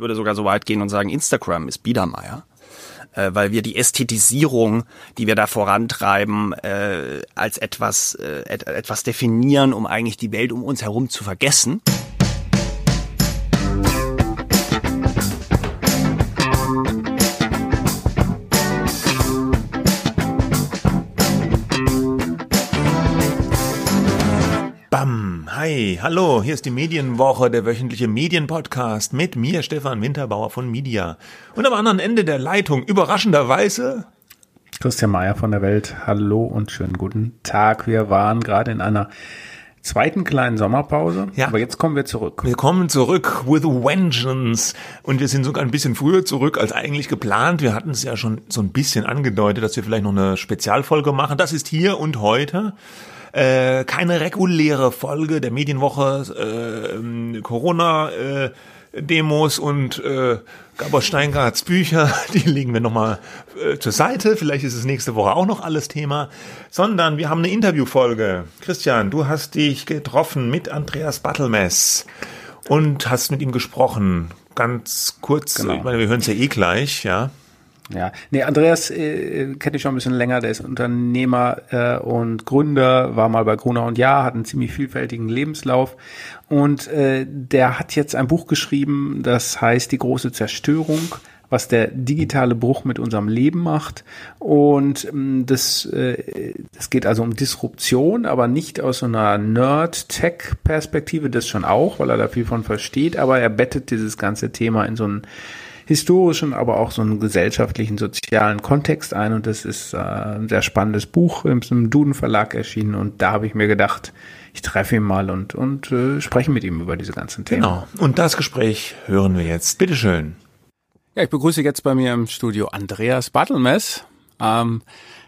Ich würde sogar so weit gehen und sagen, Instagram ist Biedermeier äh, weil wir die Ästhetisierung, die wir da vorantreiben, äh, als etwas, äh, et etwas definieren, um eigentlich die Welt um uns herum zu vergessen. Hi, hallo, hier ist die Medienwoche, der wöchentliche Medienpodcast mit mir, Stefan Winterbauer von Media. Und am anderen Ende der Leitung, überraschenderweise, Christian Mayer von der Welt, hallo und schönen guten Tag. Wir waren gerade in einer zweiten kleinen Sommerpause, Ja. aber jetzt kommen wir zurück. wir kommen zurück with vengeance. Und wir sind sogar ein bisschen früher zurück als eigentlich geplant. Wir hatten es ja schon so ein bisschen angedeutet, dass wir vielleicht noch eine Spezialfolge machen. Das ist hier und heute. Äh, keine reguläre Folge der Medienwoche, äh, ähm, Corona, äh, Demos und äh, Gabor Steingarts Bücher, die legen wir nochmal äh, zur Seite. Vielleicht ist es nächste Woche auch noch alles Thema. Sondern wir haben eine Interviewfolge. Christian, du hast dich getroffen mit Andreas Battelmess und hast mit ihm gesprochen. Ganz kurz, Genau. ich meine, wir hören es ja eh gleich, ja. Ja, nee, Andreas äh, kenne ich schon ein bisschen länger, der ist Unternehmer äh, und Gründer, war mal bei Gruner und Ja, hat einen ziemlich vielfältigen Lebenslauf. Und äh, der hat jetzt ein Buch geschrieben, das heißt Die große Zerstörung, was der digitale Bruch mit unserem Leben macht. Und ähm, das, äh, das geht also um Disruption, aber nicht aus so einer Nerd-Tech-Perspektive, das schon auch, weil er da viel von versteht, aber er bettet dieses ganze Thema in so einen historischen, aber auch so einen gesellschaftlichen, sozialen Kontext ein. Und das ist äh, ein sehr spannendes Buch im, im Duden Verlag erschienen. Und da habe ich mir gedacht, ich treffe ihn mal und, und äh, spreche mit ihm über diese ganzen Themen. Genau. Und das Gespräch hören wir jetzt. Bitteschön. Ja, ich begrüße jetzt bei mir im Studio Andreas Bartelmess. Ähm,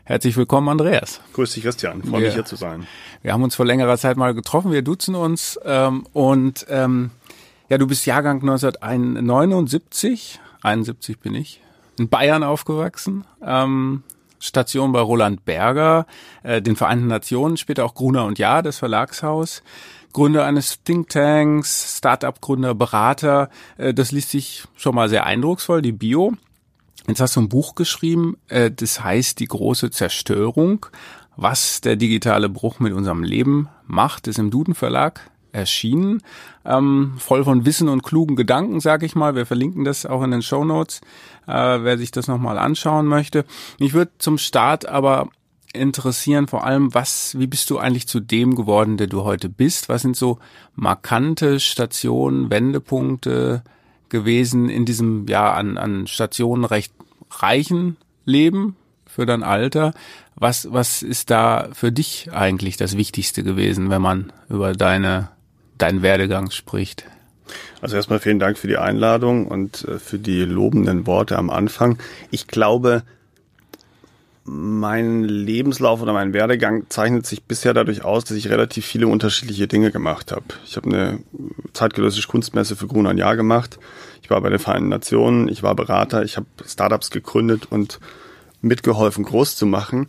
herzlich willkommen, Andreas. Grüß dich, Christian. Freue Ja. mich hier zu sein. Wir haben uns vor längerer Zeit mal getroffen, wir duzen uns ähm, und ähm, ja, du bist Jahrgang 1979, 71 bin ich, in Bayern aufgewachsen, ähm, Station bei Roland Berger, äh, den Vereinten Nationen, später auch Gruner und Ja, das Verlagshaus. Gründer eines Thinktanks, Start-up-Gründer, Berater, äh, das liest sich schon mal sehr eindrucksvoll, die Bio. Jetzt hast du ein Buch geschrieben, äh, das heißt Die große Zerstörung, was der digitale Bruch mit unserem Leben macht, ist im Duden Verlag erschienen, ähm, voll von Wissen und klugen Gedanken, sag ich mal. Wir verlinken das auch in den Show Notes, äh, wer sich das nochmal anschauen möchte. Mich würde zum Start aber interessieren, vor allem, was, wie bist du eigentlich zu dem geworden, der du heute bist? Was sind so markante Stationen, Wendepunkte gewesen in diesem, ja, an, an Stationen recht reichen Leben für dein Alter? Was, was ist da für dich eigentlich das Wichtigste gewesen, wenn man über deine, deinen Werdegang spricht? Also erstmal vielen Dank für die Einladung und äh, für die lobenden Worte am Anfang. Ich glaube, mein Lebenslauf oder mein Werdegang zeichnet sich bisher dadurch aus, dass ich relativ viele unterschiedliche Dinge gemacht habe. Ich habe eine zeitgenössische Kunstmesse für Grun ein Jahr gemacht. Ich war bei den Vereinten Nationen, ich war Berater, ich habe Startups gegründet und mitgeholfen, groß zu machen.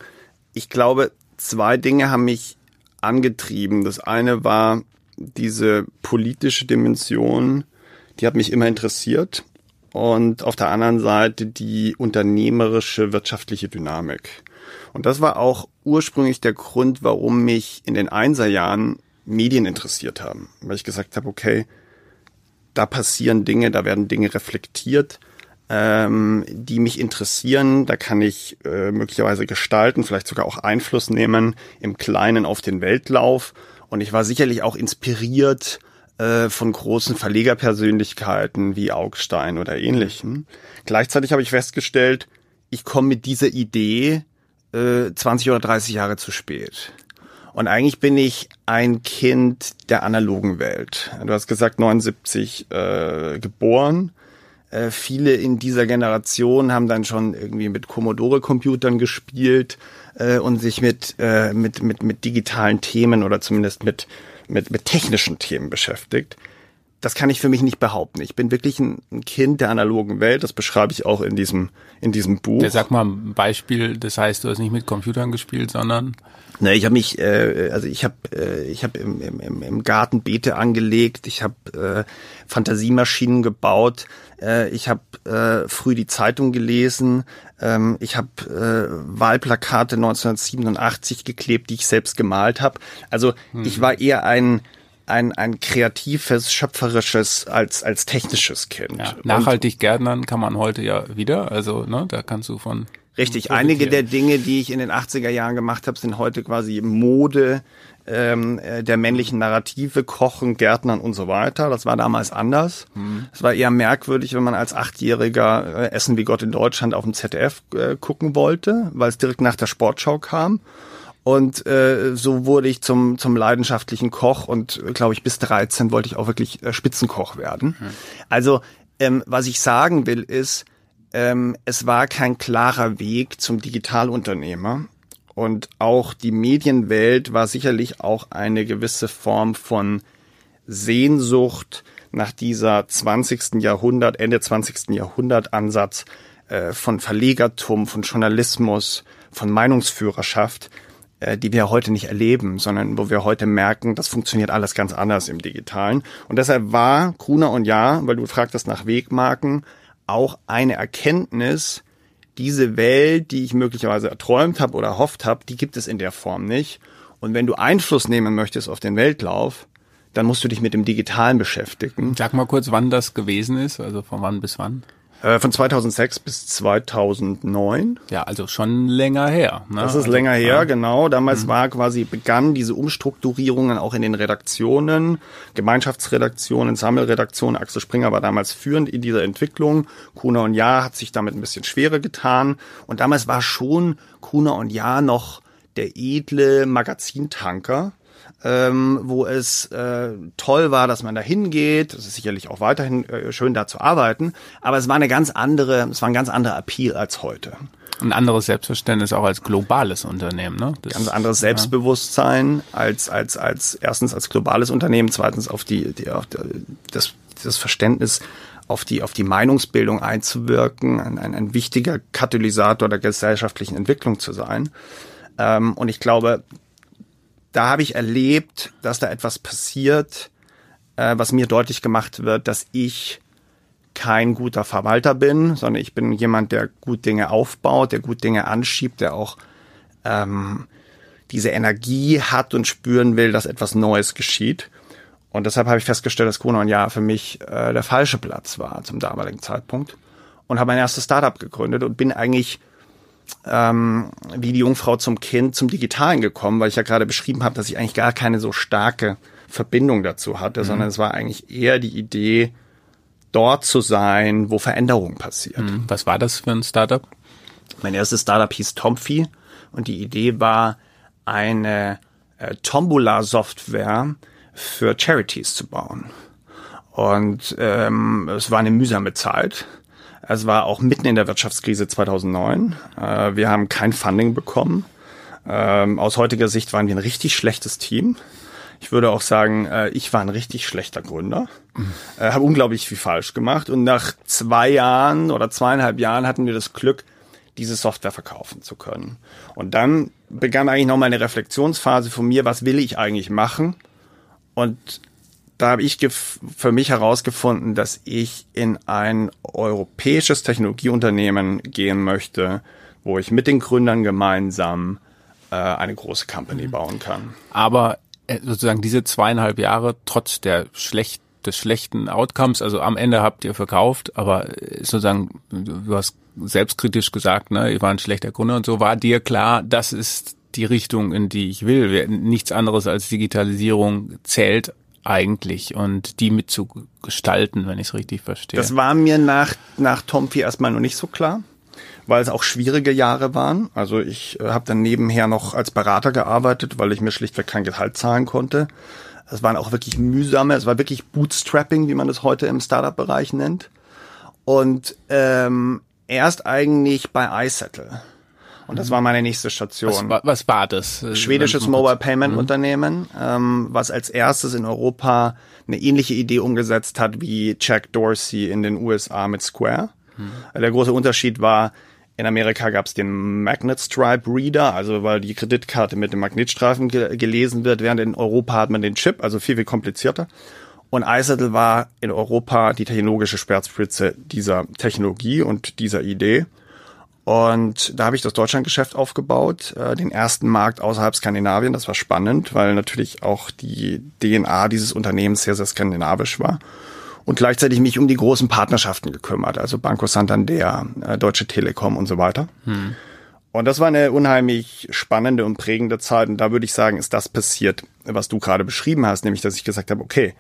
Ich glaube, zwei Dinge haben mich angetrieben. Das eine war diese politische Dimension, die hat mich immer interessiert. Und auf der anderen Seite die unternehmerische wirtschaftliche Dynamik. Und das war auch ursprünglich der Grund, warum mich in den Einserjahren Medien interessiert haben. Weil ich gesagt habe, okay, da passieren Dinge, da werden Dinge reflektiert, ähm, die mich interessieren. Da kann ich äh, möglicherweise gestalten, vielleicht sogar auch Einfluss nehmen im Kleinen auf den Weltlauf. Und ich war sicherlich auch inspiriert äh, von großen Verlegerpersönlichkeiten wie Augstein oder ähnlichen. Gleichzeitig habe ich festgestellt, ich komme mit dieser Idee äh, 20 oder 30 Jahre zu spät. Und eigentlich bin ich ein Kind der analogen Welt. Du hast gesagt, 79 äh, geboren. Äh, viele in dieser Generation haben dann schon irgendwie mit Commodore-Computern gespielt äh, und sich mit, äh, mit, mit, mit digitalen Themen oder zumindest mit, mit, mit technischen Themen beschäftigt. das kann ich für mich nicht behaupten. Ich bin wirklich ein, ein, Kind der analogen Welt. Das beschreibe ich auch in diesem in diesem Buch. Ja, sag mal ein Beispiel. Das heißt, du hast nicht mit Computern gespielt, sondern Ne, ich habe mich, äh, also ich habe, äh, ich habe im, im, im Garten Beete angelegt. Ich habe äh, Fantasiemaschinen gebaut. Äh, ich habe äh, früh die Zeitung gelesen. Ähm, ich habe äh, Wahlplakate 1987 geklebt, die ich selbst gemalt habe. Also hm. ich war eher ein ein, ein kreatives, schöpferisches als, als technisches Kind. Ja, nachhaltig Gärtnern kann man heute ja wieder. Also, ne, da kannst du von. Richtig, einige der Dinge, die ich in den 80er Jahren gemacht habe, sind heute quasi Mode ähm, äh, der männlichen Narrative, Kochen, Gärtnern und so weiter. Das war damals anders. Mhm. Es war eher merkwürdig, wenn man als Achtjähriger äh, Essen wie Gott in Deutschland auf dem ZDF äh, gucken wollte, weil es direkt nach der Sportschau kam. Und äh, so wurde ich zum, zum leidenschaftlichen Koch und glaube ich bis 13 wollte ich auch wirklich äh, Spitzenkoch werden. Mhm. Also ähm, was ich sagen will ist, ähm, es war kein klarer Weg zum Digitalunternehmer. Und auch die Medienwelt war sicherlich auch eine gewisse Form von Sehnsucht nach dieser 20. Jahrhundert, Ende 20. Jahrhundert Ansatz äh, von Verlegertum, von Journalismus, von Meinungsführerschaft, äh, die wir heute nicht erleben, sondern wo wir heute merken, das funktioniert alles ganz anders im Digitalen. Und deshalb war Gruner und Ja, weil du fragtest nach Wegmarken, auch eine Erkenntnis, diese Welt, die ich möglicherweise erträumt habe oder erhofft habe, die gibt es in der Form nicht. Und wenn du Einfluss nehmen möchtest auf den Weltlauf, dann musst du dich mit dem Digitalen beschäftigen. Sag mal kurz, wann das gewesen ist, also von wann bis wann? Äh, von 2006 bis 2009. Ja, also schon länger her. Ne? Das ist also, länger her, ja. genau. Damals mhm. war quasi, begann diese Umstrukturierungen auch in den Redaktionen, Gemeinschaftsredaktionen, Sammelredaktionen. Axel Springer war damals führend in dieser Entwicklung. Kuna und Jahr hat sich damit ein bisschen schwerer getan. Und damals war schon Kuna und Jahr noch der edle Magazintanker ähm, wo es äh, toll war, dass man da hingeht. Es ist sicherlich auch weiterhin äh, schön, da zu arbeiten. Aber es war eine ganz andere, es war ein ganz anderer Appeal als heute. Ein anderes Selbstverständnis auch als globales Unternehmen, ne? Das, ganz anderes Selbstbewusstsein ja. als als als erstens als globales Unternehmen, zweitens auf die, die auf die, das das Verständnis auf die, auf die Meinungsbildung einzuwirken, ein, ein, ein wichtiger Katalysator der gesellschaftlichen Entwicklung zu sein. Ähm, und ich glaube, da habe ich erlebt, dass da etwas passiert, äh, was mir deutlich gemacht wird, dass ich kein guter Verwalter bin, sondern ich bin jemand, der gut Dinge aufbaut, der gut Dinge anschiebt, der auch ähm, diese Energie hat und spüren will, dass etwas Neues geschieht. Und deshalb habe ich festgestellt, dass ein Jahr für mich äh, der falsche Platz war zum damaligen Zeitpunkt und habe mein erstes Startup gegründet und bin eigentlich ähm, wie die Jungfrau zum Kind zum Digitalen gekommen, weil ich ja gerade beschrieben habe, dass ich eigentlich gar keine so starke Verbindung dazu hatte, mhm. sondern es war eigentlich eher die Idee, dort zu sein, wo Veränderung passiert. Mhm. Was war das für ein Startup? Mein erstes Startup hieß Tomfy und die Idee war, eine äh, Tombola-Software für Charities zu bauen. Und ähm, es war eine mühsame Zeit. Es war auch mitten in der Wirtschaftskrise 2009. Äh, wir haben kein Funding bekommen. Ähm, aus heutiger Sicht waren wir ein richtig schlechtes Team. Ich würde auch sagen, äh, ich war ein richtig schlechter Gründer. Äh, habe unglaublich viel falsch gemacht. Und nach zwei Jahren oder zweieinhalb Jahren hatten wir das Glück, diese Software verkaufen zu können. Und dann begann eigentlich nochmal eine Reflexionsphase von mir, was will ich eigentlich machen? Und da habe ich für mich herausgefunden, dass ich in ein europäisches Technologieunternehmen gehen möchte, wo ich mit den Gründern gemeinsam äh, eine große Company bauen kann. Aber äh, sozusagen diese zweieinhalb Jahre trotz der schlecht, des schlechten Outcomes, also am Ende habt ihr verkauft, aber äh, sozusagen, du hast selbstkritisch gesagt, ne, ihr war ein schlechter Gründer und so, war dir klar, das ist die Richtung, in die ich will. Nichts anderes als Digitalisierung zählt eigentlich und die mitzugestalten, wenn ich es richtig verstehe. Das war mir nach, nach Tompi erstmal noch nicht so klar, weil es auch schwierige Jahre waren. Also ich äh, habe dann nebenher noch als Berater gearbeitet, weil ich mir schlichtweg kein Gehalt zahlen konnte. Es waren auch wirklich mühsame, es war wirklich Bootstrapping, wie man das heute im Startup-Bereich nennt. Und ähm, erst eigentlich bei iSettle Und das war meine nächste Station. Was, war- was war das? Äh, schwedisches Mobile Payment Unternehmen, ähm, was als erstes in Europa eine ähnliche Idee umgesetzt hat wie Jack Dorsey in den USA mit Square. Äh, Der große Unterschied war, in Amerika gab es den Magnet Stripe Reader, also weil die Kreditkarte mit dem Magnetstreifen ge gelesen wird, während in Europa hat man den Chip, also viel, viel komplizierter. Und Isettle war in Europa die technologische Speerspitze dieser Technologie und dieser Idee. Und da habe ich das Deutschlandgeschäft aufgebaut, äh, den ersten Markt außerhalb Skandinavien. Das war spannend, weil natürlich auch die DNA dieses Unternehmens sehr, sehr skandinavisch war. Und gleichzeitig mich um die großen Partnerschaften gekümmert, also Banco Santander, äh, Deutsche Telekom und so weiter. Und das war eine unheimlich spannende und prägende Zeit. Und da würde ich sagen, ist das passiert, was du gerade beschrieben hast, nämlich dass ich gesagt habe, okay,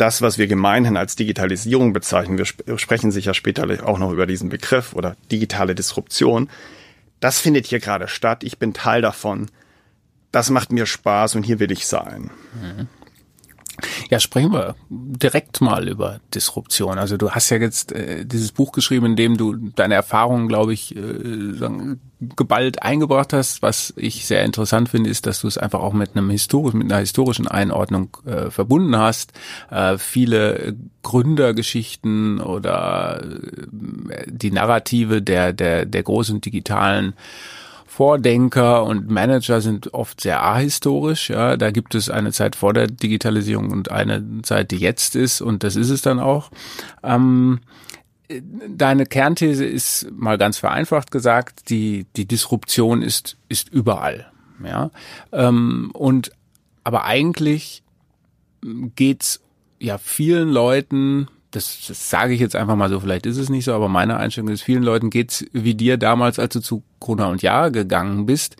das, was wir gemeinhin als Digitalisierung bezeichnen, wir sp sprechen sicher später auch noch über diesen Begriff oder digitale Disruption, das findet hier gerade statt. Ich bin Teil davon. Das macht mir Spaß und hier will ich sein. Ja, sprechen wir direkt mal über Disruption. Also du hast ja jetzt äh, dieses Buch geschrieben, in dem du deine Erfahrungen, glaube ich, äh, geballt eingebracht hast. Was ich sehr interessant finde, ist, dass du es einfach auch mit einem historisch, mit einer historischen Einordnung äh, verbunden hast. Äh, viele Gründergeschichten oder äh, die Narrative der der der großen digitalen Vordenker und Manager sind oft sehr ahistorisch. Ja, da gibt es eine Zeit vor der Digitalisierung und eine Zeit, die jetzt ist, und das ist es dann auch. Ähm, deine Kernthese ist mal ganz vereinfacht gesagt, die die Disruption ist ist überall. Ja, ähm, und aber eigentlich geht's ja vielen Leuten das, das sage ich jetzt einfach mal so, vielleicht ist es nicht so, aber meine Einstellung ist, vielen Leuten geht's wie dir damals, als du zu Gruner und Jahr gegangen bist.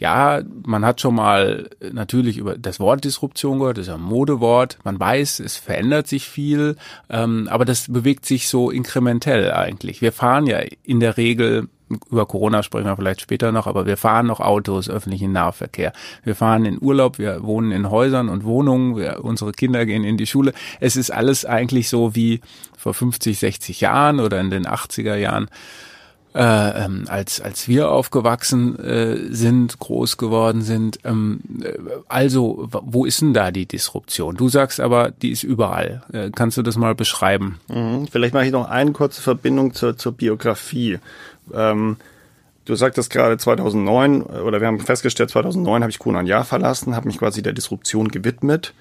Ja, man hat schon mal natürlich über das Wort Disruption gehört, das ist ein Modewort. Man weiß, es verändert sich viel, ähm, aber das bewegt sich so inkrementell eigentlich. Wir fahren ja in der Regel über Corona sprechen wir vielleicht später noch, aber wir fahren noch Autos, öffentlichen Nahverkehr. Wir fahren in Urlaub, wir wohnen in Häusern und Wohnungen, wir, unsere Kinder gehen in die Schule. Es ist alles eigentlich so wie vor 50, 60 Jahren oder in den 80er Jahren. Äh, ähm, als als wir aufgewachsen äh, sind, groß geworden sind. Ähm, äh, also, wo ist denn da die Disruption? Du sagst aber, die ist überall. Äh, kannst du das mal beschreiben? Mhm. Vielleicht mache ich noch eine kurze Verbindung zur, zur Biografie. Ähm, du sagtest gerade 2009, oder wir haben festgestellt, 2009 habe ich Kuhn ein Jahr verlassen, habe mich quasi der Disruption gewidmet.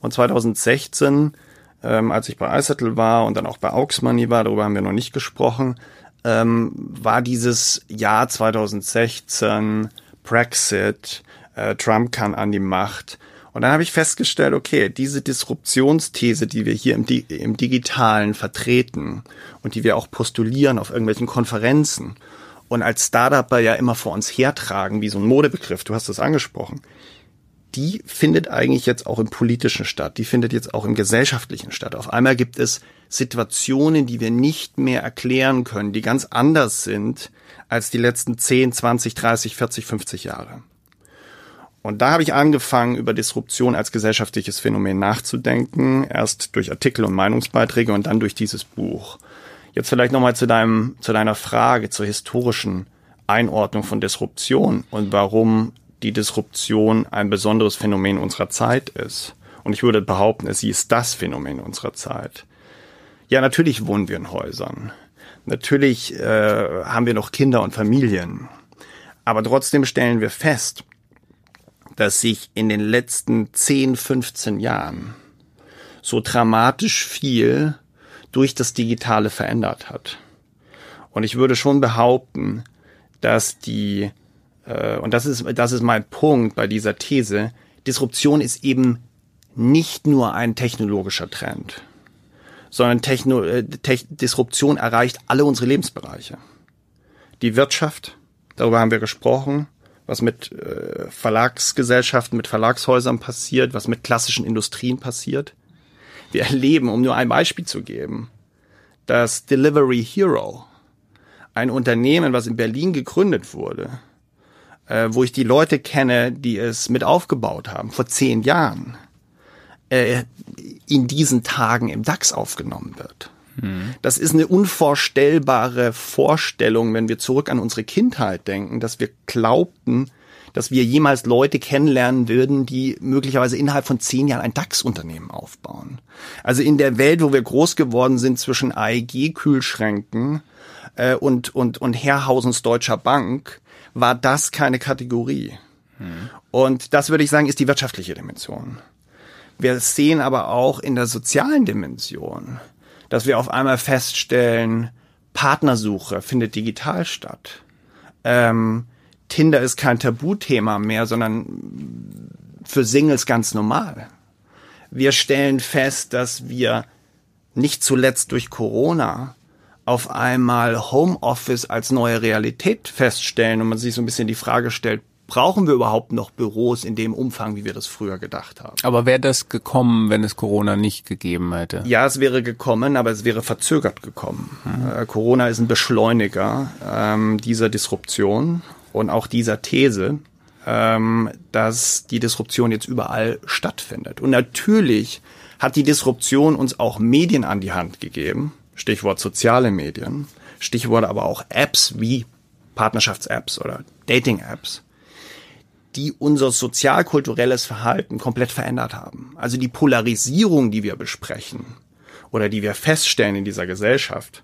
Und 2016, ähm, als ich bei iSettle war und dann auch bei Aux Money war, darüber haben wir noch nicht gesprochen, ähm, war dieses Jahr 2016 Brexit, äh, Trump kann an die Macht. Und dann habe ich festgestellt, okay, diese Disruptionsthese, die wir hier im, Di im Digitalen vertreten und die wir auch postulieren auf irgendwelchen Konferenzen und als Startupper ja immer vor uns hertragen, wie so ein Modebegriff, du hast es angesprochen, die findet eigentlich jetzt auch im politischen statt, die findet jetzt auch im gesellschaftlichen statt. Auf einmal gibt es Situationen, die wir nicht mehr erklären können, die ganz anders sind als die letzten 10, 20, 30, 40, 50 Jahre. Und da habe ich angefangen, über Disruption als gesellschaftliches Phänomen nachzudenken, erst durch Artikel und Meinungsbeiträge und dann durch dieses Buch. Jetzt vielleicht nochmal zu deinem, zu deiner Frage zur historischen Einordnung von Disruption und warum die Disruption ein besonderes Phänomen unserer Zeit ist. Und ich würde behaupten, sie ist das Phänomen unserer Zeit. Ja, natürlich wohnen wir in Häusern. Natürlich äh, haben wir noch Kinder und Familien. Aber trotzdem stellen wir fest, dass sich in den letzten 10, 15 Jahren so dramatisch viel durch das Digitale verändert hat. Und ich würde schon behaupten, dass die, und das ist, das ist mein Punkt bei dieser These, Disruption ist eben nicht nur ein technologischer Trend, sondern Techno, äh, Te Disruption erreicht alle unsere Lebensbereiche. Die Wirtschaft, darüber haben wir gesprochen, was mit äh, Verlagsgesellschaften, mit Verlagshäusern passiert, was mit klassischen Industrien passiert. Wir erleben, um nur ein Beispiel zu geben, dass Delivery Hero, ein Unternehmen, was in Berlin gegründet wurde, äh, wo ich die Leute kenne, die es mit aufgebaut haben, vor zehn Jahren, äh, in diesen Tagen im DAX aufgenommen wird. Das ist eine unvorstellbare Vorstellung, wenn wir zurück an unsere Kindheit denken, dass wir glaubten, dass wir jemals Leute kennenlernen würden, die möglicherweise innerhalb von zehn Jahren ein DAX-Unternehmen aufbauen. Also in der Welt, wo wir groß geworden sind zwischen AEG-Kühlschränken äh, und, und, und Herrhausens Deutscher Bank, war das keine Kategorie. Hm. Und das würde ich sagen, ist die wirtschaftliche Dimension. Wir sehen aber auch in der sozialen Dimension, dass wir auf einmal feststellen, Partnersuche findet digital statt. Ähm, Tinder ist kein Tabuthema mehr, sondern für Singles ganz normal. Wir stellen fest, dass wir nicht zuletzt durch Corona auf einmal Homeoffice als neue Realität feststellen und man sich so ein bisschen die Frage stellt, brauchen wir überhaupt noch Büros in dem Umfang, wie wir das früher gedacht haben? Aber wäre das gekommen, wenn es Corona nicht gegeben hätte? Ja, es wäre gekommen, aber es wäre verzögert gekommen. Mhm. Äh, Corona ist ein Beschleuniger ähm, dieser Disruption und auch dieser These, ähm, dass die Disruption jetzt überall stattfindet. Und natürlich hat die Disruption uns auch Medien an die Hand gegeben, Stichwort soziale Medien, Stichwort aber auch Apps wie Partnerschafts-Apps oder Dating-Apps, die unser sozialkulturelles Verhalten komplett verändert haben. Also die Polarisierung, die wir besprechen oder die wir feststellen in dieser Gesellschaft,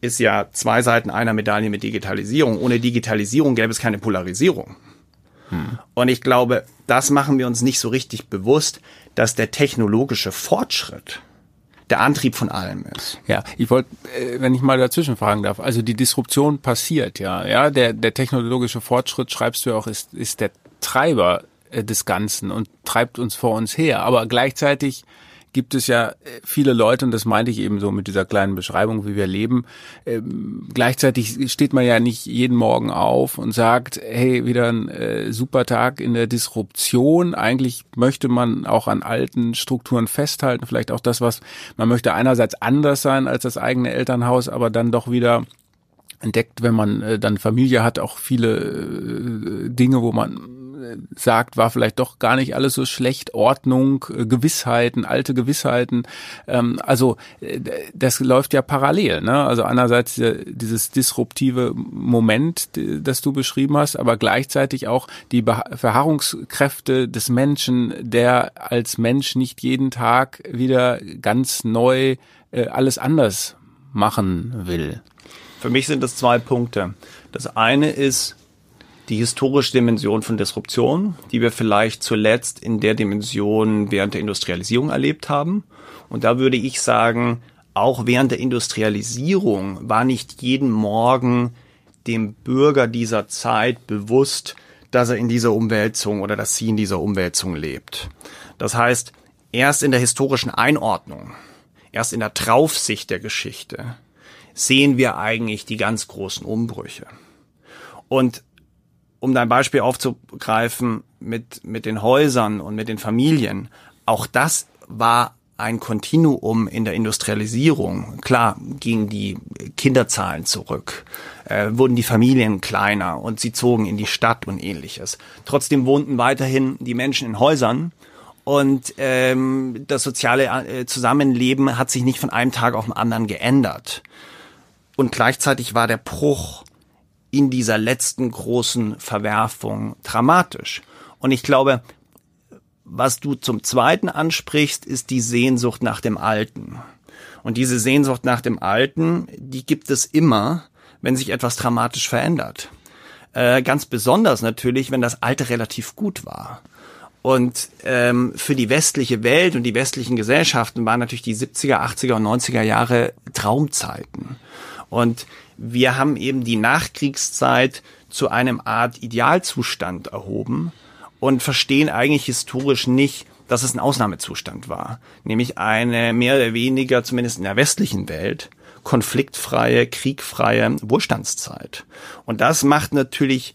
ist ja zwei Seiten einer Medaille mit Digitalisierung. Ohne Digitalisierung gäbe es keine Polarisierung. Hm. Und ich glaube, das machen wir uns nicht so richtig bewusst, dass der technologische Fortschritt der Antrieb von allem ist. Ja, ich wollte, äh, wenn ich mal dazwischen fragen darf, also die Disruption passiert, ja, ja, der, der technologische Fortschritt, schreibst du auch, ist, ist der Treiber äh, des Ganzen und treibt uns vor uns her. Aber gleichzeitig gibt es ja äh, viele Leute, und das meinte ich eben so mit dieser kleinen Beschreibung, wie wir leben. Ähm, gleichzeitig steht man ja nicht jeden Morgen auf und sagt, hey, wieder ein äh, super Tag in der Disruption. Eigentlich möchte man auch an alten Strukturen festhalten, vielleicht auch das, was man möchte einerseits anders sein als das eigene Elternhaus, aber dann doch wieder entdeckt, wenn man äh, dann Familie hat, auch viele äh, Dinge, wo man sagt, war vielleicht doch gar nicht alles so schlecht. Ordnung, äh, Gewissheiten, alte Gewissheiten. Ähm, also äh, das läuft ja parallel. Ne? Also einerseits dieses disruptive Moment, das du beschrieben hast, aber gleichzeitig auch die Verharrungskräfte des Menschen, der als Mensch nicht jeden Tag wieder ganz neu äh, alles anders machen will. Für mich sind das zwei Punkte. Das eine ist, die historische Dimension von Disruption, die wir vielleicht zuletzt in der Dimension während der Industrialisierung erlebt haben. Und da würde ich sagen, auch während der Industrialisierung war nicht jeden Morgen dem Bürger dieser Zeit bewusst, dass er in dieser Umwälzung oder dass sie in dieser Umwälzung lebt. Das heißt, erst in der historischen Einordnung, erst in der Traufsicht der Geschichte sehen wir eigentlich die ganz großen Umbrüche. Und um dein Beispiel aufzugreifen mit, mit den Häusern und mit den Familien, auch das war ein Kontinuum in der Industrialisierung. Klar gingen die Kinderzahlen zurück, äh, wurden die Familien kleiner und sie zogen in die Stadt und ähnliches. Trotzdem wohnten weiterhin die Menschen in Häusern und ähm, das soziale äh, Zusammenleben hat sich nicht von einem Tag auf den anderen geändert. Und gleichzeitig war der Bruch in dieser letzten großen Verwerfung dramatisch. Und ich glaube, was du zum Zweiten ansprichst, ist die Sehnsucht nach dem Alten. Und diese Sehnsucht nach dem Alten, die gibt es immer, wenn sich etwas dramatisch verändert. Äh, ganz besonders natürlich, wenn das Alte relativ gut war. Und ähm, für die westliche Welt und die westlichen Gesellschaften waren natürlich die 70er, 80er und 90er Jahre Traumzeiten. Und wir haben eben die Nachkriegszeit zu einem Art Idealzustand erhoben und verstehen eigentlich historisch nicht, dass es ein Ausnahmezustand war, nämlich eine mehr oder weniger, zumindest in der westlichen Welt, konfliktfreie, kriegfreie Wohlstandszeit. Und das macht natürlich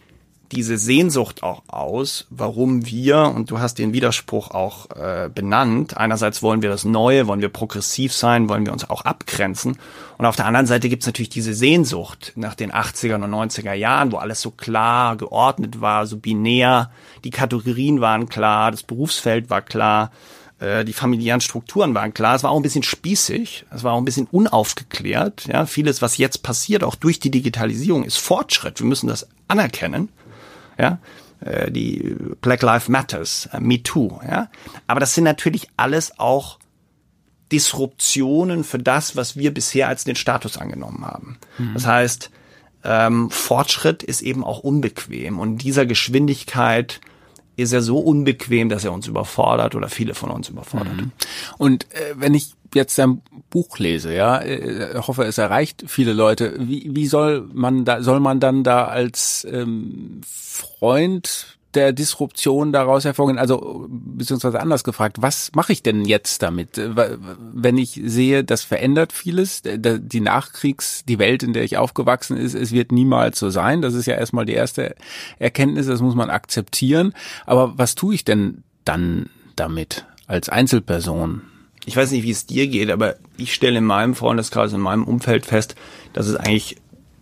diese Sehnsucht auch aus, warum wir, und du hast den Widerspruch auch äh, benannt, einerseits wollen wir das Neue, wollen wir progressiv sein, wollen wir uns auch abgrenzen. Und auf der anderen Seite gibt es natürlich diese Sehnsucht nach den 80er und 90er Jahren, wo alles so klar geordnet war, so binär, die Kategorien waren klar, das Berufsfeld war klar. Äh, die familiären Strukturen waren klar. Es war auch ein bisschen spießig. Es war auch ein bisschen unaufgeklärt. Ja, vieles, was jetzt passiert, auch durch die Digitalisierung, ist Fortschritt. Wir müssen das anerkennen. Ja, äh, die Black Lives Matters, äh, Me Too. Ja, aber das sind natürlich alles auch Disruptionen für das, was wir bisher als den Status angenommen haben. Mhm. Das heißt, ähm, Fortschritt ist eben auch unbequem und dieser Geschwindigkeit ist er so unbequem, dass er uns überfordert oder viele von uns überfordert. Mhm. Und äh, wenn ich jetzt ein Buch lese, ja, äh, hoffe, es erreicht viele Leute. Wie, wie soll man da, soll man dann da als ähm, Freund der Disruption daraus hervorgehen? Also beziehungsweise anders gefragt, was mache ich denn jetzt damit, wenn ich sehe, das verändert vieles, die Nachkriegs, die Welt, in der ich aufgewachsen ist, es wird niemals so sein. Das ist ja erstmal die erste Erkenntnis, das muss man akzeptieren. Aber was tue ich denn dann damit als Einzelperson? Ich weiß nicht, wie es dir geht, aber ich stelle in meinem Freundeskreis, in meinem Umfeld fest, dass es eigentlich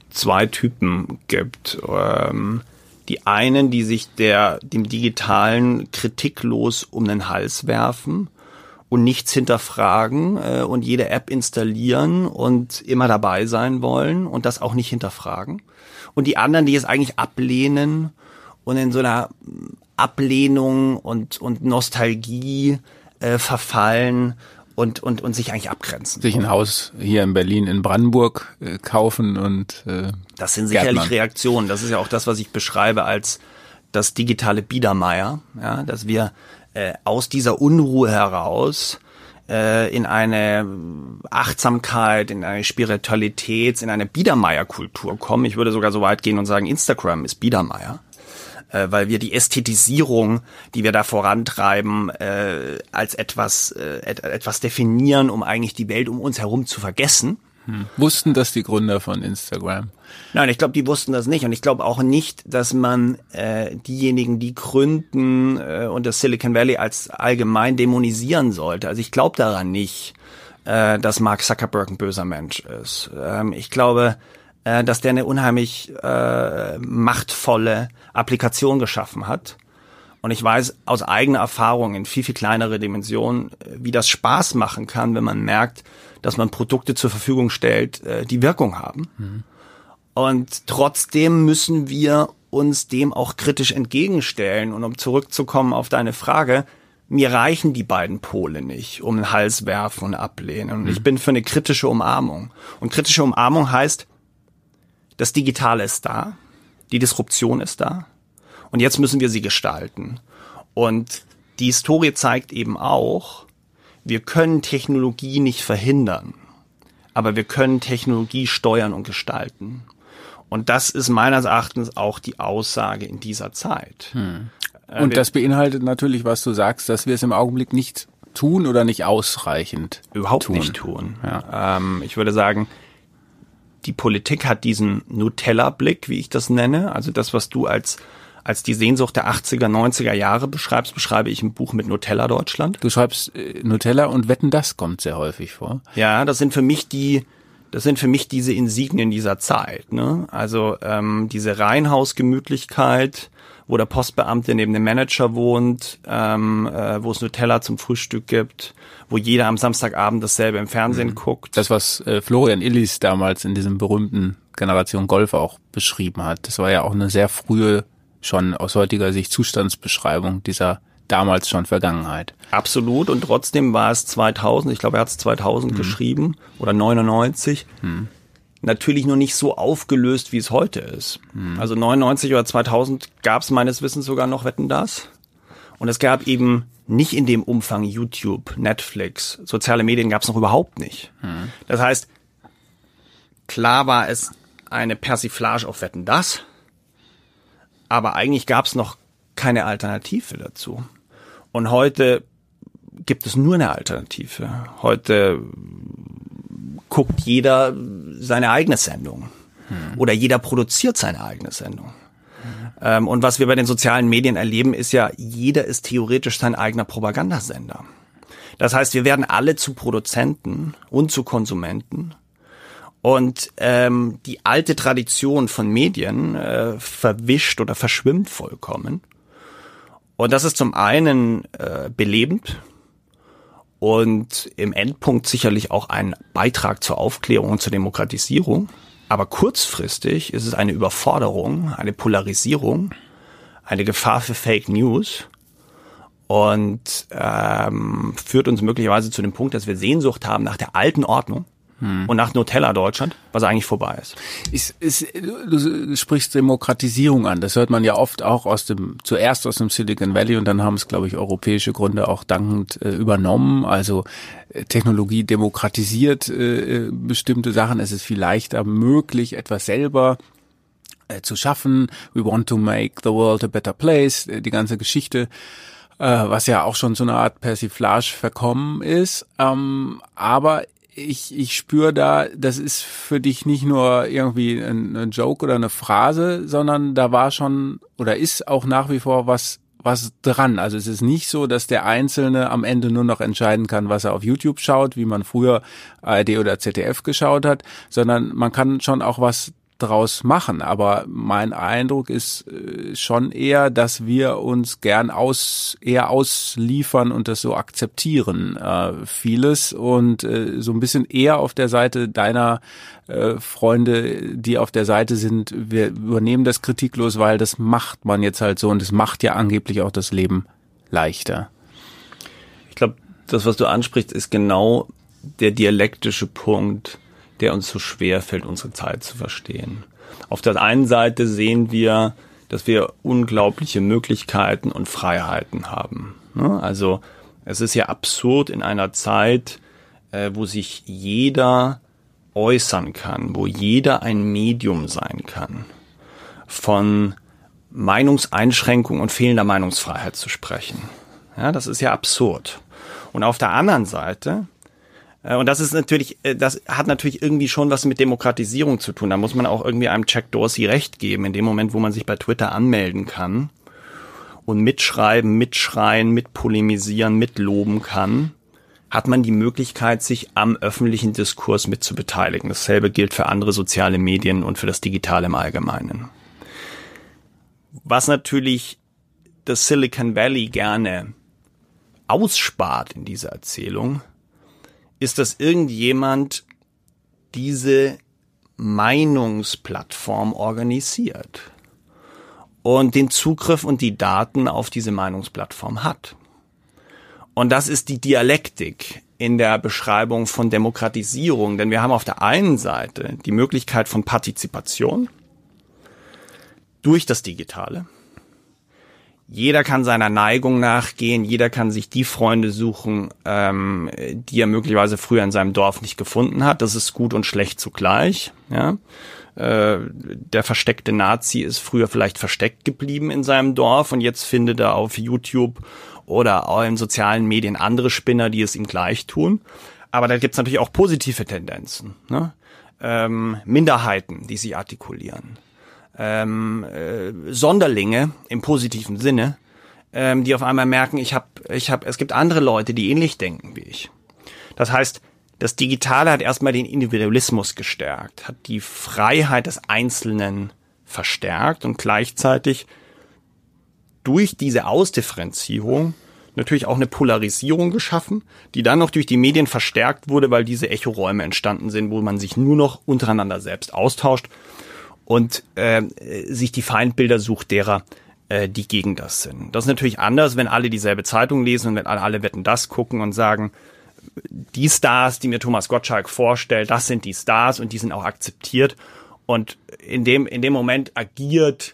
zwei Typen gibt. Ähm, die einen, die sich der, dem Digitalen kritiklos um den Hals werfen und nichts hinterfragen äh, und jede App installieren und immer dabei sein wollen und das auch nicht hinterfragen. Und die anderen, die es eigentlich ablehnen und in so einer Ablehnung und, und Nostalgie äh, verfallen und, und, und sich eigentlich abgrenzen. Sich ein Haus hier in Berlin, in Brandenburg äh, kaufen und äh, Das sind sicherlich Gärtnern. Reaktionen. Das ist ja auch das, was ich beschreibe als das digitale Biedermeier, ja, dass wir äh, aus dieser Unruhe heraus äh, in eine Achtsamkeit, in eine Spiritualität, in eine Biedermeierkultur kommen. Ich würde sogar so weit gehen und sagen, Instagram ist Biedermeier äh, weil wir die Ästhetisierung, die wir da vorantreiben, äh, als etwas, äh, et etwas definieren, um eigentlich die Welt um uns herum zu vergessen. Hm. Wussten das die Gründer von Instagram? Nein, ich glaube, die wussten das nicht. Und ich glaube auch nicht, dass man äh, diejenigen, die gründen äh, und das Silicon Valley als allgemein dämonisieren sollte. Also ich glaube daran nicht, äh, dass Mark Zuckerberg ein böser Mensch ist. Ähm, ich glaube, äh, dass der eine unheimlich äh, machtvolle Applikation geschaffen hat. Und ich weiß aus eigener Erfahrung in viel, viel kleinere Dimensionen, äh, wie das Spaß machen kann, wenn man merkt, dass man Produkte zur Verfügung stellt, äh, die Wirkung haben. Mhm. Und trotzdem müssen wir uns dem auch kritisch entgegenstellen. Und um zurückzukommen auf deine Frage, mir reichen die beiden Pole nicht, um den Hals werfen und ablehnen. Und mhm. ich bin für eine kritische Umarmung. Und kritische Umarmung heißt, das Digitale ist da, die Disruption ist da und jetzt müssen wir sie gestalten. Und die Historie zeigt eben auch, wir können Technologie nicht verhindern, aber wir können Technologie steuern und gestalten. Und das ist meines Erachtens auch die Aussage in dieser Zeit. Hm. Äh, und das beinhaltet natürlich, was du sagst, dass wir es im Augenblick nicht tun oder nicht ausreichend überhaupt tun. nicht tun. Ja. Ähm, ich würde sagen, die Politik hat diesen Nutella-Blick, wie ich das nenne. Also das, was du als als die Sehnsucht der 80er, 90er Jahre beschreibst, beschreibe ich im Buch mit Nutella Deutschland. Du schreibst äh, Nutella und Wetten, das kommt sehr häufig vor. Ja, das sind für mich die, das sind für mich diese Insignien dieser Zeit. Ne? Also ähm, diese Reihenhausgemütlichkeit, wo der Postbeamte neben dem Manager wohnt, ähm, äh, wo es Nutella zum Frühstück gibt, wo jeder am Samstagabend dasselbe im Fernsehen mhm. guckt. Das, was äh, Florian Illis damals in diesem berühmten Generation Golf auch beschrieben hat, das war ja auch eine sehr frühe, schon aus heutiger Sicht Zustandsbeschreibung dieser damals schon Vergangenheit. Absolut und trotzdem war es 2000, ich glaube er hat es 2000 mhm. geschrieben oder 99. Mhm natürlich noch nicht so aufgelöst, wie es heute ist. Mhm. Also 99 oder 2000 gab es meines Wissens sogar noch Wetten das. Und es gab eben nicht in dem Umfang YouTube, Netflix, soziale Medien gab es noch überhaupt nicht. Mhm. Das heißt, klar war es eine Persiflage auf Wetten das, aber eigentlich gab es noch keine Alternative dazu. Und heute gibt es nur eine Alternative. Heute guckt jeder seine eigene Sendung. Hm. Oder jeder produziert seine eigene Sendung. Hm. und was wir bei den sozialen Medien erleben, ist ja, jeder ist theoretisch sein eigener Propagandasender. Das heißt, wir werden alle zu Produzenten und zu Konsumenten. Und ähm, die alte Tradition von Medien äh, verwischt oder verschwimmt vollkommen. Und das ist zum einen äh, belebend und im Endpunkt sicherlich auch ein Beitrag zur Aufklärung und zur Demokratisierung. Aber kurzfristig ist es eine Überforderung, eine Polarisierung, eine Gefahr für Fake News und ähm, führt uns möglicherweise zu dem Punkt, dass wir Sehnsucht haben nach der alten Ordnung hm. und nach Nutella Deutschland, was eigentlich vorbei ist. Ist, ist. Du sprichst Demokratisierung an. Das hört man ja oft auch aus dem, zuerst aus dem Silicon Valley und dann haben es, glaube ich, europäische Gründe auch dankend äh, übernommen. Also äh, Technologie demokratisiert äh, äh, bestimmte Sachen. Es ist viel leichter möglich, etwas selber äh, zu schaffen. We want to make the world a better place. Die ganze Geschichte was ja auch schon so eine Art Persiflage verkommen ist. Ähm, aber ich, ich spüre da, das ist für dich nicht nur irgendwie ein, ein Joke oder eine Phrase, sondern da war schon oder ist auch nach wie vor was was dran. Also es ist nicht so, dass der Einzelne am Ende nur noch entscheiden kann, was er auf YouTube schaut, wie man früher ARD oder ZDF geschaut hat, sondern man kann schon auch was draus machen. Aber mein Eindruck ist äh, schon eher, dass wir uns gern aus, eher ausliefern und das so akzeptieren, äh, vieles und äh, so ein bisschen eher auf der Seite deiner äh, Freunde, die auf der Seite sind, wir übernehmen das kritiklos, weil das macht man jetzt halt so und es macht ja angeblich auch das Leben leichter. Ich glaube, das, was du ansprichst, ist genau der dialektische Punkt, der uns so schwer fällt, unsere Zeit zu verstehen. Auf der einen Seite sehen wir, dass wir unglaubliche Möglichkeiten und Freiheiten haben. Ne? Also es ist ja absurd in einer Zeit, äh, wo sich jeder äußern kann, wo jeder ein Medium sein kann, von Meinungseinschränkung und fehlender Meinungsfreiheit zu sprechen. Ja, das ist ja absurd. Und auf der anderen Seite und das ist natürlich, äh, das hat natürlich irgendwie schon was mit Demokratisierung zu tun. Da muss man auch irgendwie einem Jack Dorsey recht geben, in dem Moment, wo man sich bei Twitter anmelden kann und mitschreiben, mitschreien, mitpolemisieren, mitloben kann, hat man die Möglichkeit, sich am öffentlichen Diskurs mitzubeteiligen. Dasselbe gilt für andere soziale Medien und für das Digitale im Allgemeinen. Was natürlich das Silicon Valley gerne ausspart in dieser Erzählung, ist, dass irgendjemand diese Meinungsplattform organisiert und den Zugriff und die Daten auf diese Meinungsplattform hat. Und das ist die Dialektik in der Beschreibung von Demokratisierung, denn wir haben auf der einen Seite die Möglichkeit von Partizipation durch das Digitale, jeder kann seiner Neigung nachgehen, jeder kann sich die Freunde suchen, ähm, die er möglicherweise früher in seinem Dorf nicht gefunden hat. Das ist gut und schlecht zugleich. Ja? Äh, der versteckte Nazi ist früher vielleicht versteckt geblieben in seinem Dorf und jetzt findet er auf YouTube oder auch in sozialen Medien andere Spinner, die es ihm gleich tun. Aber da gibt es natürlich auch positive Tendenzen. Ne? Ähm, Minderheiten, die sich artikulieren ähm, äh, Sonderlinge im positiven Sinne, ähm, die auf einmal merken, ich habe, ich habe, es gibt andere Leute, die ähnlich denken wie ich. Das heißt, das Digitale hat erstmal den Individualismus gestärkt, hat die Freiheit des Einzelnen verstärkt und gleichzeitig durch diese Ausdifferenzierung natürlich auch eine Polarisierung geschaffen, die dann noch durch die Medien verstärkt wurde, weil diese Echoräume entstanden sind, wo man sich nur noch untereinander selbst austauscht und äh, sich die Feindbilder sucht derer, äh, die gegen das sind. Das ist natürlich anders, wenn alle dieselbe Zeitung lesen und wenn alle, alle Wetten das gucken und sagen, die Stars, die mir Thomas Gottschalk vorstellt, das sind die Stars und die sind auch akzeptiert. Und in dem, in dem Moment agiert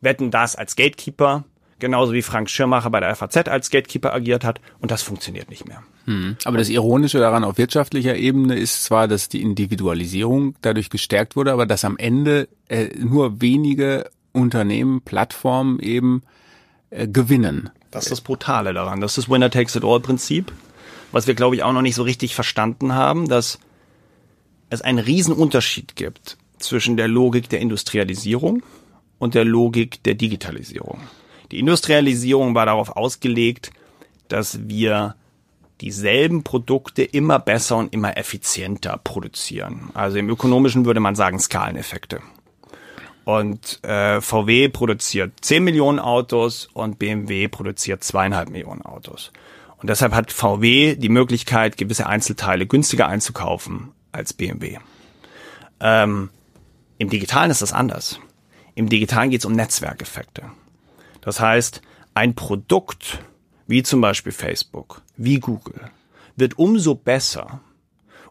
Wetten das als Gatekeeper, genauso wie Frank Schirmacher bei der FAZ als Gatekeeper agiert hat. Und das funktioniert nicht mehr. Hm. Aber das Ironische daran auf wirtschaftlicher Ebene ist zwar, dass die Individualisierung dadurch gestärkt wurde, aber dass am Ende äh, nur wenige Unternehmen, Plattformen eben äh, gewinnen. Das ist das Brutale daran. Das ist das Winner Takes It All Prinzip, was wir, glaube ich, auch noch nicht so richtig verstanden haben, dass es einen riesen Unterschied gibt zwischen der Logik der Industrialisierung und der Logik der Digitalisierung. Die Industrialisierung war darauf ausgelegt, dass wir dieselben Produkte immer besser und immer effizienter produzieren. Also im ökonomischen würde man sagen Skaleneffekte. Und äh, VW produziert 10 Millionen Autos und BMW produziert zweieinhalb Millionen Autos. Und deshalb hat VW die Möglichkeit, gewisse Einzelteile günstiger einzukaufen als BMW. Ähm, Im Digitalen ist das anders. Im Digitalen geht es um Netzwerkeffekte. Das heißt, ein Produkt, wie zum Beispiel Facebook, wie Google, wird umso besser,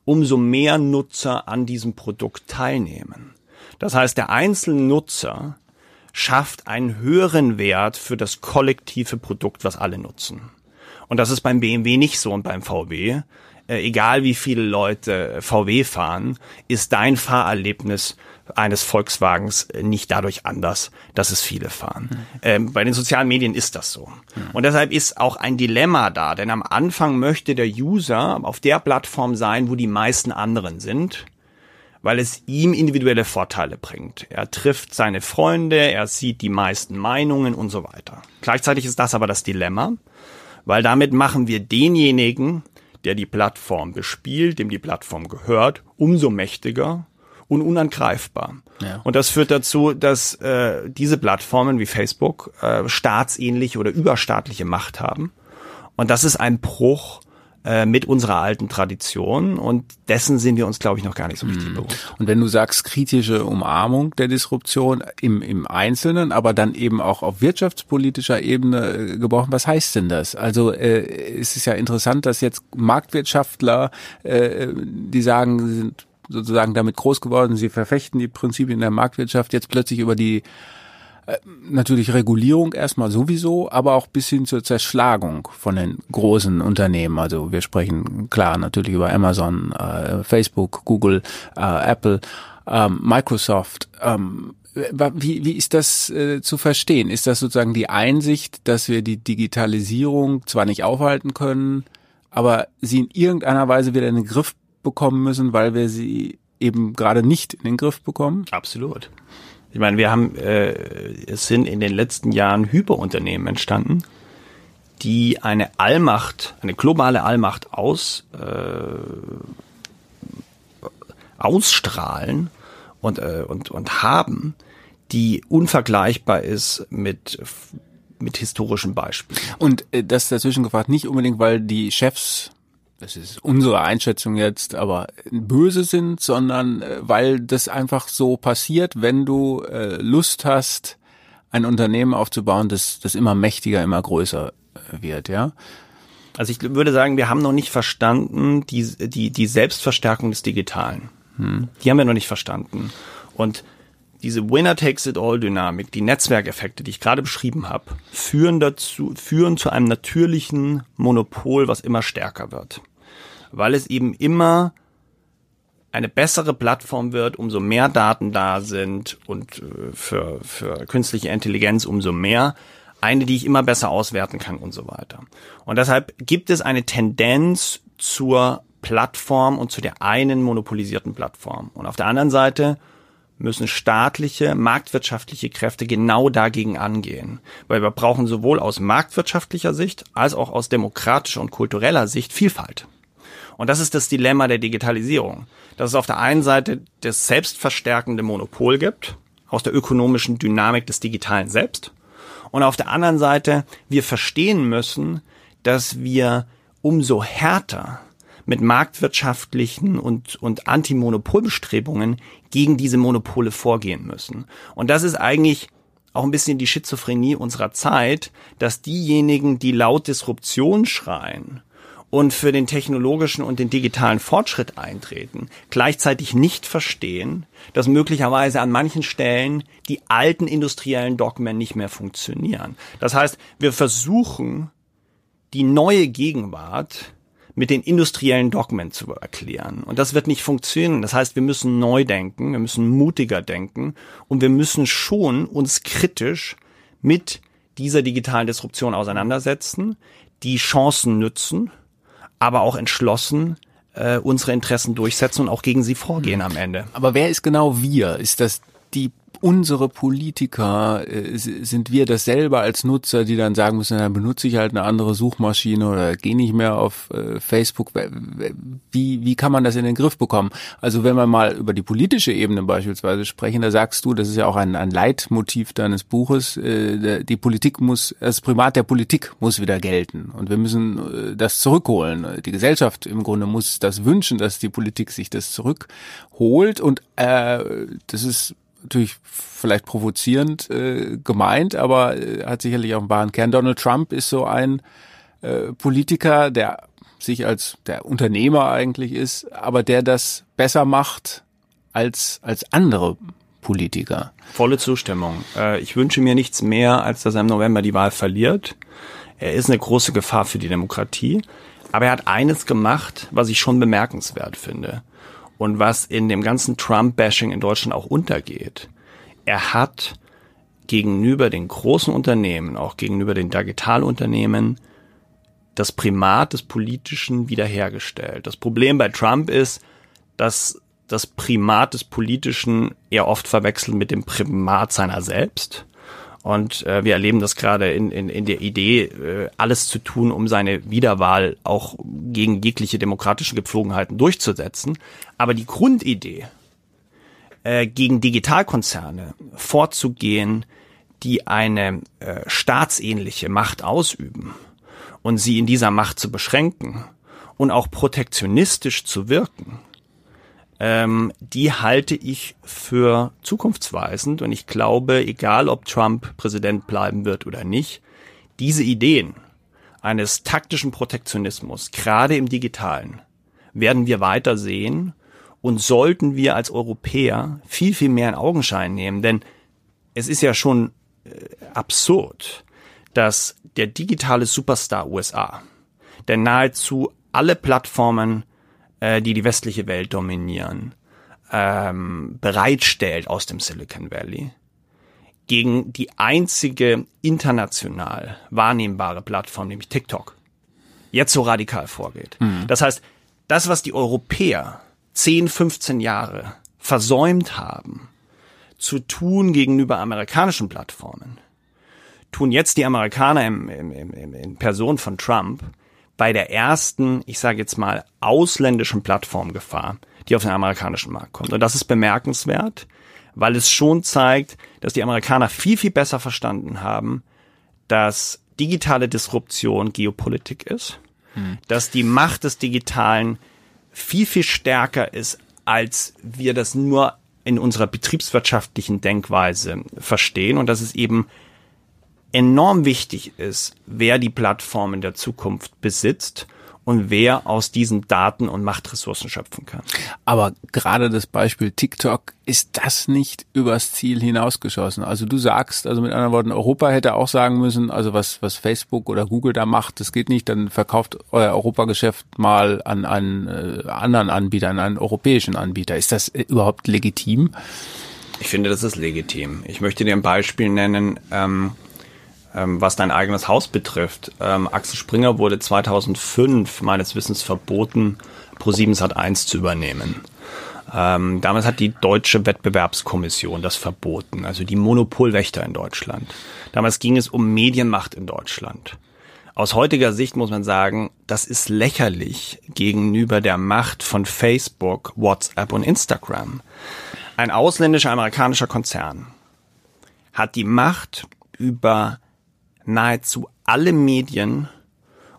umso mehr Nutzer an diesem Produkt teilnehmen. Das heißt, der einzelne Nutzer schafft einen höheren Wert für das kollektive Produkt, was alle nutzen. Und das ist beim BMW nicht so und beim VW. Äh, egal wie viele Leute VW fahren, ist dein Fahrerlebnis eines Volkswagens äh, nicht dadurch anders, dass es viele fahren. Mhm. Ähm, bei den sozialen Medien ist das so. Mhm. Und deshalb ist auch ein Dilemma da, denn am Anfang möchte der User auf der Plattform sein, wo die meisten anderen sind weil es ihm individuelle Vorteile bringt. Er trifft seine Freunde, er sieht die meisten Meinungen und so weiter. Gleichzeitig ist das aber das Dilemma, weil damit machen wir denjenigen, der die Plattform bespielt, dem die Plattform gehört, umso mächtiger und unangreifbar. Ja. Und das führt dazu, dass äh, diese Plattformen wie Facebook äh, staatsähnliche oder überstaatliche Macht haben. Und das ist ein Bruch äh, mit unserer alten Tradition und dessen sind wir uns, glaube ich, noch gar nicht so richtig mhm. bewusst. Und wenn du sagst, kritische Umarmung der Disruption im, im Einzelnen, aber dann eben auch auf wirtschaftspolitischer Ebene äh, gebrochen, was heißt denn das? Also äh, es ist ja interessant, dass jetzt Marktwirtschaftler, äh, die sagen, sie sind sozusagen damit groß geworden, sie verfechten die Prinzipien der Marktwirtschaft, jetzt plötzlich über die äh, natürlich Regulierung erstmal sowieso, aber auch bis hin zur Zerschlagung von den großen Unternehmen. Also wir sprechen klar natürlich über Amazon, äh, Facebook, Google, äh, Apple, ähm, Microsoft. Ähm, wie, wie ist das äh, zu verstehen? Ist das sozusagen die Einsicht, dass wir die Digitalisierung zwar nicht aufhalten können, aber sie in irgendeiner Weise wieder in den Griff bekommen müssen, weil wir sie eben gerade nicht in den Griff bekommen? Absolut. Ich meine, wir haben, äh, es sind in den letzten Jahren Hyperunternehmen entstanden, die eine Allmacht, eine globale Allmacht aus, äh, ausstrahlen und, äh, und, und haben, die unvergleichbar ist mit mit historischen Beispielen. Und äh, das dazwischen gefragt, nicht unbedingt, weil die Chefs das ist unsere Einschätzung jetzt, aber böse sind, sondern äh, weil das einfach so passiert, wenn du äh, Lust hast, ein Unternehmen aufzubauen, das, das immer mächtiger, immer größer äh, wird, ja. Also ich würde sagen, wir haben noch nicht verstanden die, die, die Selbstverstärkung des Digitalen. Hm. Die haben wir noch nicht verstanden. Und diese Winner-Takes-it-all-Dynamik, die Netzwerkeffekte, die ich gerade beschrieben habe, führen dazu, führen zu einem natürlichen Monopol, was immer stärker wird weil es eben immer eine bessere Plattform wird, umso mehr Daten da sind und äh, für, für künstliche Intelligenz umso mehr. Eine, die ich immer besser auswerten kann und so weiter. Und deshalb gibt es eine Tendenz zur Plattform und zu der einen monopolisierten Plattform. Und auf der anderen Seite müssen staatliche, marktwirtschaftliche Kräfte genau dagegen angehen. Weil wir brauchen sowohl aus marktwirtschaftlicher Sicht als auch aus demokratischer und kultureller Sicht Vielfalt. Und das ist das Dilemma der Digitalisierung, dass es auf der einen Seite das selbstverstärkende Monopol gibt, aus der ökonomischen Dynamik des Digitalen selbst, und auf der anderen Seite wir verstehen müssen, dass wir umso härter mit marktwirtschaftlichen und, und Antimonopolbestrebungen gegen diese Monopole vorgehen müssen. Und das ist eigentlich auch ein bisschen die Schizophrenie unserer Zeit, dass diejenigen, die laut Disruption schreien und für den technologischen und den digitalen Fortschritt eintreten, gleichzeitig nicht verstehen, dass möglicherweise an manchen Stellen die alten industriellen Dogmen nicht mehr funktionieren. Das heißt, wir versuchen, die neue Gegenwart mit den industriellen Dogmen zu erklären. Und das wird nicht funktionieren. Das heißt, wir müssen neu denken, wir müssen mutiger denken und wir müssen schon uns kritisch mit dieser digitalen Disruption auseinandersetzen, die Chancen nützen aber auch entschlossen äh, unsere Interessen durchsetzen und auch gegen sie vorgehen am Ende. Aber wer ist genau wir? Ist das die unsere Politiker, äh, sind wir das selber als Nutzer, die dann sagen müssen, dann benutze ich halt eine andere Suchmaschine oder gehe nicht mehr auf äh, Facebook. Wie, wie kann man das in den Griff bekommen? Also wenn wir mal über die politische Ebene beispielsweise sprechen, da sagst du, das ist ja auch ein, ein Leitmotiv deines Buches, äh, die Politik muss, das Primat der Politik muss wieder gelten und wir müssen das zurückholen. Die Gesellschaft im Grunde muss das wünschen, dass die Politik sich das zurückholt und äh, das ist natürlich vielleicht provozierend äh, gemeint, aber äh, hat sicherlich auch einen wahren Kern. Donald Trump ist so ein äh, Politiker, der sich als der Unternehmer eigentlich ist, aber der das besser macht als, als andere Politiker. Volle Zustimmung. Äh, ich wünsche mir nichts mehr, als dass er im November die Wahl verliert. Er ist eine große Gefahr für die Demokratie. Aber er hat eines gemacht, was ich schon bemerkenswert finde und was in dem ganzen Trump-Bashing in Deutschland auch untergeht. Er hat gegenüber den großen Unternehmen, auch gegenüber den Digitalunternehmen, das Primat des Politischen wiederhergestellt. Das Problem bei Trump ist, dass das Primat des Politischen eher oft verwechselt mit dem Primat seiner selbst. Und äh, wir erleben das gerade in, in, in der Idee, äh, alles zu tun, um seine Wiederwahl auch gegen jegliche demokratische Gepflogenheiten durchzusetzen. Aber die Grundidee, äh, gegen Digitalkonzerne vorzugehen, die eine äh, staatsähnliche Macht ausüben und sie in dieser Macht zu beschränken und auch protektionistisch zu wirken, ähm, die halte ich für zukunftsweisend. Und ich glaube, egal ob Trump Präsident bleiben wird oder nicht, diese Ideen eines taktischen Protektionismus, gerade im digitalen, werden wir weiter sehen und sollten wir als Europäer viel, viel mehr in Augenschein nehmen. Denn es ist ja schon äh, absurd, dass der digitale Superstar USA, der nahezu alle Plattformen äh, die die westliche Welt dominieren, ähm, bereitstellt aus dem Silicon Valley gegen die einzige international wahrnehmbare Plattform, nämlich TikTok, jetzt so radikal vorgeht. Mhm. Das heißt, das, was die Europäer 10, 15 Jahre versäumt haben, zu tun gegenüber amerikanischen Plattformen, tun jetzt die Amerikaner im, im, im, in Person von Trump bei der ersten, ich sage jetzt mal, ausländischen Plattformgefahr, die auf den amerikanischen Markt kommt. Und das ist bemerkenswert, weil es schon zeigt, dass die Amerikaner viel, viel besser verstanden haben, dass digitale Disruption Geopolitik ist, hm. dass die Macht des Digitalen viel, viel stärker ist, als wir das nur in unserer betriebswirtschaftlichen Denkweise verstehen und dass es eben enorm wichtig ist, wer die Plattformen der Zukunft besitzt und wer aus diesen Daten und Machtressourcen schöpfen kann. Aber gerade das Beispiel TikTok, ist das nicht übers Ziel hinausgeschossen? Also du sagst, also mit anderen Worten, Europa hätte auch sagen müssen, also was, was Facebook oder Google da macht, das geht nicht, dann verkauft euer Europageschäft mal an einen äh, anderen Anbieter, an einen europäischen Anbieter. Ist das äh, überhaupt legitim? Ich finde, das ist legitim. Ich möchte dir ein Beispiel nennen. Ähm, was dein eigenes Haus betrifft, ähm, Axel Springer wurde 2005 meines Wissens verboten, Pro7 Sat 1 zu übernehmen. Ähm, damals hat die deutsche Wettbewerbskommission das verboten, also die Monopolwächter in Deutschland. Damals ging es um Medienmacht in Deutschland. Aus heutiger Sicht muss man sagen, das ist lächerlich gegenüber der Macht von Facebook, WhatsApp und Instagram. Ein ausländischer amerikanischer Konzern hat die Macht über nahezu alle Medien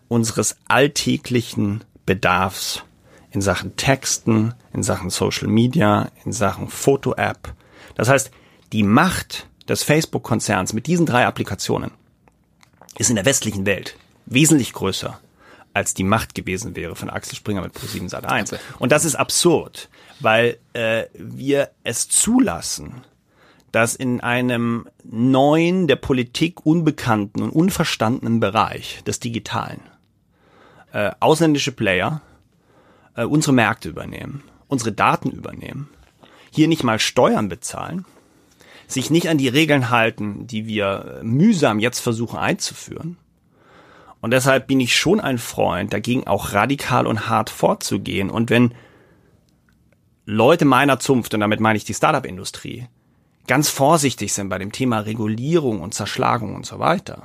unseres alltäglichen Bedarfs in Sachen Texten, in Sachen Social Media, in Sachen Foto-App. Das heißt, die Macht des Facebook-Konzerns mit diesen drei Applikationen ist in der westlichen Welt wesentlich größer als die Macht gewesen wäre von Axel Springer mit Pro7 Sat 1. Und das ist absurd, weil äh, wir es zulassen, dass in einem neuen, der Politik unbekannten und unverstandenen Bereich des Digitalen äh, ausländische Player äh, unsere Märkte übernehmen, unsere Daten übernehmen, hier nicht mal Steuern bezahlen, sich nicht an die Regeln halten, die wir mühsam jetzt versuchen einzuführen. Und deshalb bin ich schon ein Freund, dagegen auch radikal und hart vorzugehen. Und wenn Leute meiner Zunft, und damit meine ich die Startup-Industrie, ganz vorsichtig sind bei dem Thema Regulierung und Zerschlagung und so weiter,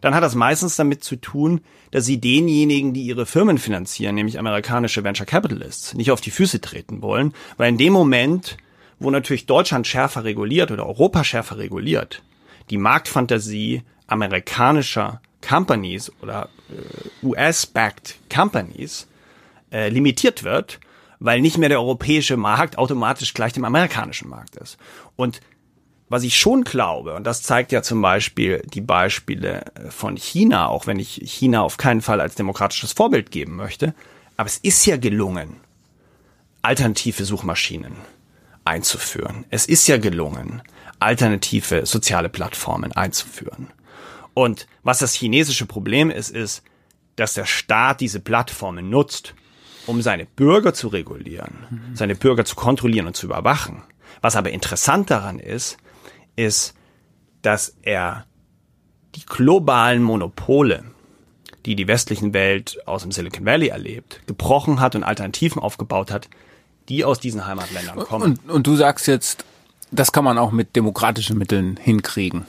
dann hat das meistens damit zu tun, dass sie denjenigen, die ihre Firmen finanzieren, nämlich amerikanische Venture Capitalists, nicht auf die Füße treten wollen, weil in dem Moment, wo natürlich Deutschland schärfer reguliert oder Europa schärfer reguliert, die Marktfantasie amerikanischer Companies oder äh, US-backed Companies äh, limitiert wird, weil nicht mehr der europäische Markt automatisch gleich dem amerikanischen Markt ist. Und was ich schon glaube, und das zeigt ja zum Beispiel die Beispiele äh, von China, auch wenn ich China auf keinen Fall als demokratisches Vorbild geben möchte, aber es ist ja gelungen, alternative Suchmaschinen einzuführen. Es ist ja gelungen, alternative soziale Plattformen einzuführen. Und was das chinesische Problem ist, ist, dass der Staat diese Plattformen nutzt, um seine Bürger zu regulieren, mhm. seine Bürger zu kontrollieren und zu überwachen. Was aber interessant daran ist, ist, dass er die globalen Monopole, die die westlichen Welt aus dem Silicon Valley erlebt, gebrochen hat und Alternativen aufgebaut hat, die aus diesen Heimatländern kommen. Und, und du sagst jetzt, das kann man auch mit demokratischen Mitteln hinkriegen,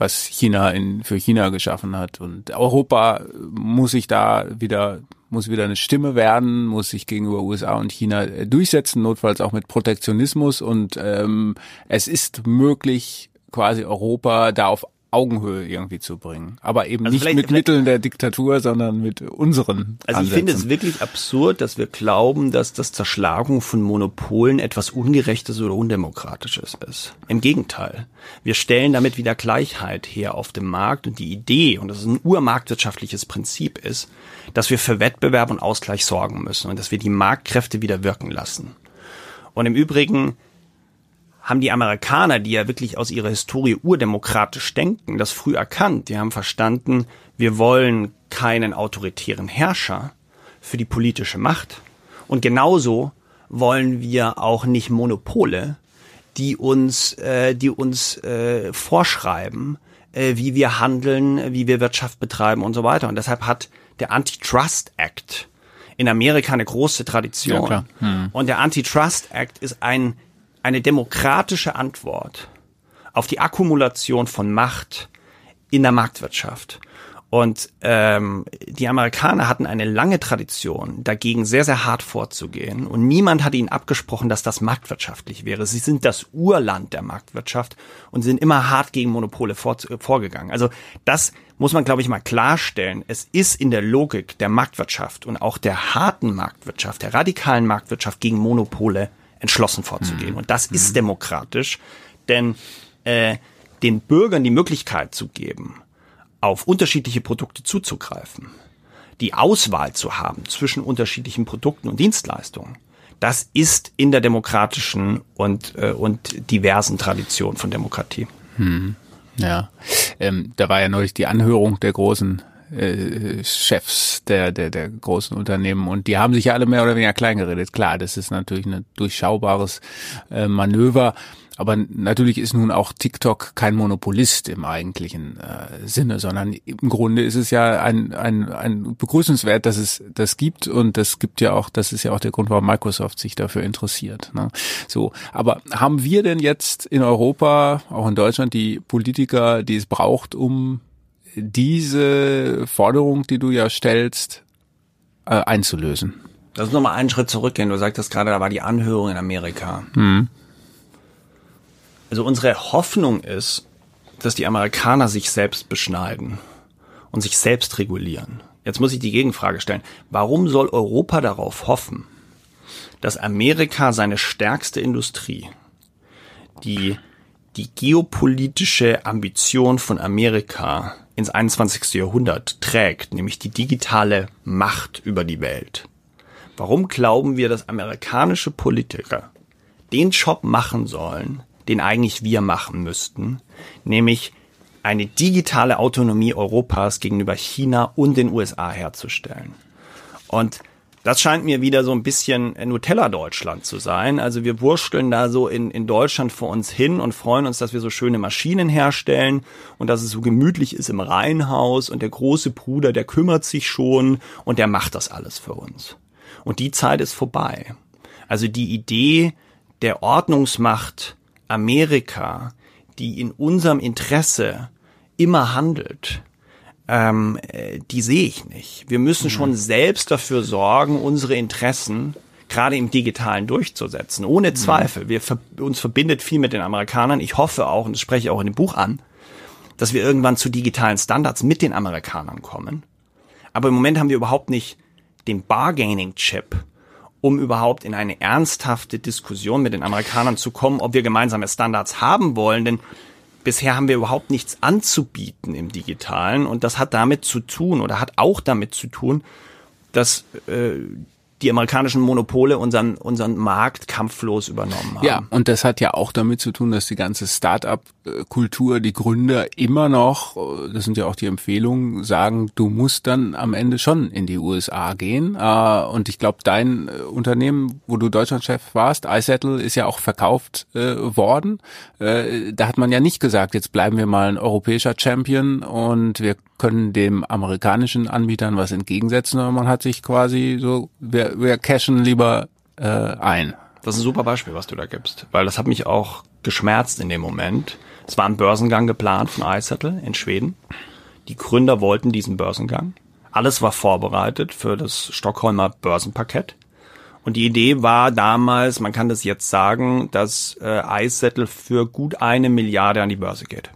was China in, für China geschaffen hat. Und Europa muss sich da wieder muss wieder eine Stimme werden, muss sich gegenüber USA und China äh, durchsetzen, notfalls auch mit Protektionismus. Und ähm, es ist möglich, quasi Europa da auf Augenhöhe irgendwie zu bringen. Aber eben also nicht mit Mitteln der Diktatur, sondern mit unseren. Also ich finde es wirklich absurd, dass wir glauben, dass das Zerschlagung von Monopolen etwas Ungerechtes oder Undemokratisches ist. Im Gegenteil. Wir stellen damit wieder Gleichheit her auf dem Markt und die Idee, und das ist ein urmarktwirtschaftliches Prinzip ist, dass wir für Wettbewerb und Ausgleich sorgen müssen und dass wir die Marktkräfte wieder wirken lassen. Und im Übrigen haben die Amerikaner, die ja wirklich aus ihrer Historie urdemokratisch denken, das früh erkannt. Die haben verstanden, wir wollen keinen autoritären Herrscher für die politische Macht. Und genauso wollen wir auch nicht Monopole, die uns, äh, die uns äh, vorschreiben, äh, wie wir handeln, wie wir Wirtschaft betreiben und so weiter. Und deshalb hat der Antitrust Act in Amerika eine große Tradition. Ja, hm. Und der Antitrust Act ist ein eine demokratische Antwort auf die Akkumulation von Macht in der Marktwirtschaft. Und ähm, die Amerikaner hatten eine lange Tradition, dagegen sehr, sehr hart vorzugehen. Und niemand hat ihnen abgesprochen, dass das marktwirtschaftlich wäre. Sie sind das Urland der Marktwirtschaft und sind immer hart gegen Monopole vor, vorgegangen. Also das muss man, glaube ich, mal klarstellen. Es ist in der Logik der Marktwirtschaft und auch der harten Marktwirtschaft, der radikalen Marktwirtschaft gegen Monopole entschlossen vorzugehen. Mhm. Und das ist mhm. demokratisch, denn äh, den Bürgern die Möglichkeit zu geben, auf unterschiedliche Produkte zuzugreifen, die Auswahl zu haben zwischen unterschiedlichen Produkten und Dienstleistungen, das ist in der demokratischen und, äh, und diversen Tradition von Demokratie. Hm. Ja, ähm, da war ja neulich die Anhörung der großen äh, Chefs der, der, der großen Unternehmen und die haben sich ja alle mehr oder weniger klein geredet. Klar, das ist natürlich ein durchschaubares äh, Manöver. Aber natürlich ist nun auch TikTok kein Monopolist im eigentlichen äh, Sinne, sondern im Grunde ist es ja ein, ein, ein begrüßenswert, dass es das gibt und das gibt ja auch, das ist ja auch der Grund, warum Microsoft sich dafür interessiert. Ne? So, aber haben wir denn jetzt in Europa, auch in Deutschland, die Politiker, die es braucht, um diese Forderung, die du ja stellst, äh, einzulösen. Lass uns nochmal einen Schritt zurückgehen. Du sagtest gerade, da war die Anhörung in Amerika. Mhm. Also unsere Hoffnung ist, dass die Amerikaner sich selbst beschneiden und sich selbst regulieren. Jetzt muss ich die Gegenfrage stellen. Warum soll Europa darauf hoffen, dass Amerika seine stärkste Industrie, die die geopolitische Ambition von Amerika ins 21. Jahrhundert trägt, nämlich die digitale Macht über die Welt. Warum glauben wir, dass amerikanische Politiker den Job machen sollen, den eigentlich wir machen müssten, nämlich eine digitale Autonomie Europas gegenüber China und den USA herzustellen? Und das scheint mir wieder so ein bisschen Nutella-Deutschland zu sein. Also wir wursteln da so in, in Deutschland vor uns hin und freuen uns, dass wir so schöne Maschinen herstellen und dass es so gemütlich ist im Reihenhaus und der große Bruder, der kümmert sich schon und der macht das alles für uns. Und die Zeit ist vorbei. Also die Idee der Ordnungsmacht Amerika, die in unserem Interesse immer handelt, ähm, äh, die sehe ich nicht. Wir müssen mhm. schon selbst dafür sorgen, unsere Interessen gerade im Digitalen durchzusetzen. Ohne mhm. Zweifel. Wir, uns verbindet viel mit den Amerikanern. Ich hoffe auch, und das spreche ich auch in dem Buch an, dass wir irgendwann zu digitalen Standards mit den Amerikanern kommen. Aber im Moment haben wir überhaupt nicht den Bargaining-Chip, um überhaupt in eine ernsthafte Diskussion mit den Amerikanern zu kommen, ob wir gemeinsame Standards haben wollen. Denn bisher haben wir überhaupt nichts anzubieten im Digitalen. Und das hat damit zu tun oder hat auch damit zu tun, dass äh, die amerikanischen Monopole unseren, unseren Markt kampflos übernommen haben. Ja, und das hat ja auch damit zu tun, dass die ganze Start-up-Kultur, die Gründer immer noch, das sind ja auch die Empfehlungen, sagen, du musst dann am Ende schon in die USA gehen. Äh, und ich glaube, dein äh, Unternehmen, wo du Deutschlandchef warst, iSettle, ist ja auch verkauft äh, worden. Da hat man ja nicht gesagt, jetzt bleiben wir mal ein europäischer Champion und wir können dem amerikanischen Anbietern was entgegensetzen, man hat sich quasi so, wir, cashen lieber äh, ein. Das ist ein super Beispiel, was du da gibst, weil das hat mich auch geschmerzt in dem Moment. Es war ein Börsengang geplant von iSettle in Schweden. Die Gründer wollten diesen Börsengang. Alles war vorbereitet für das Stockholmer Börsenpaket. Und die Idee war damals, man kann das jetzt sagen, dass äh, iSettle für gut eine Milliarde an die Börse geht.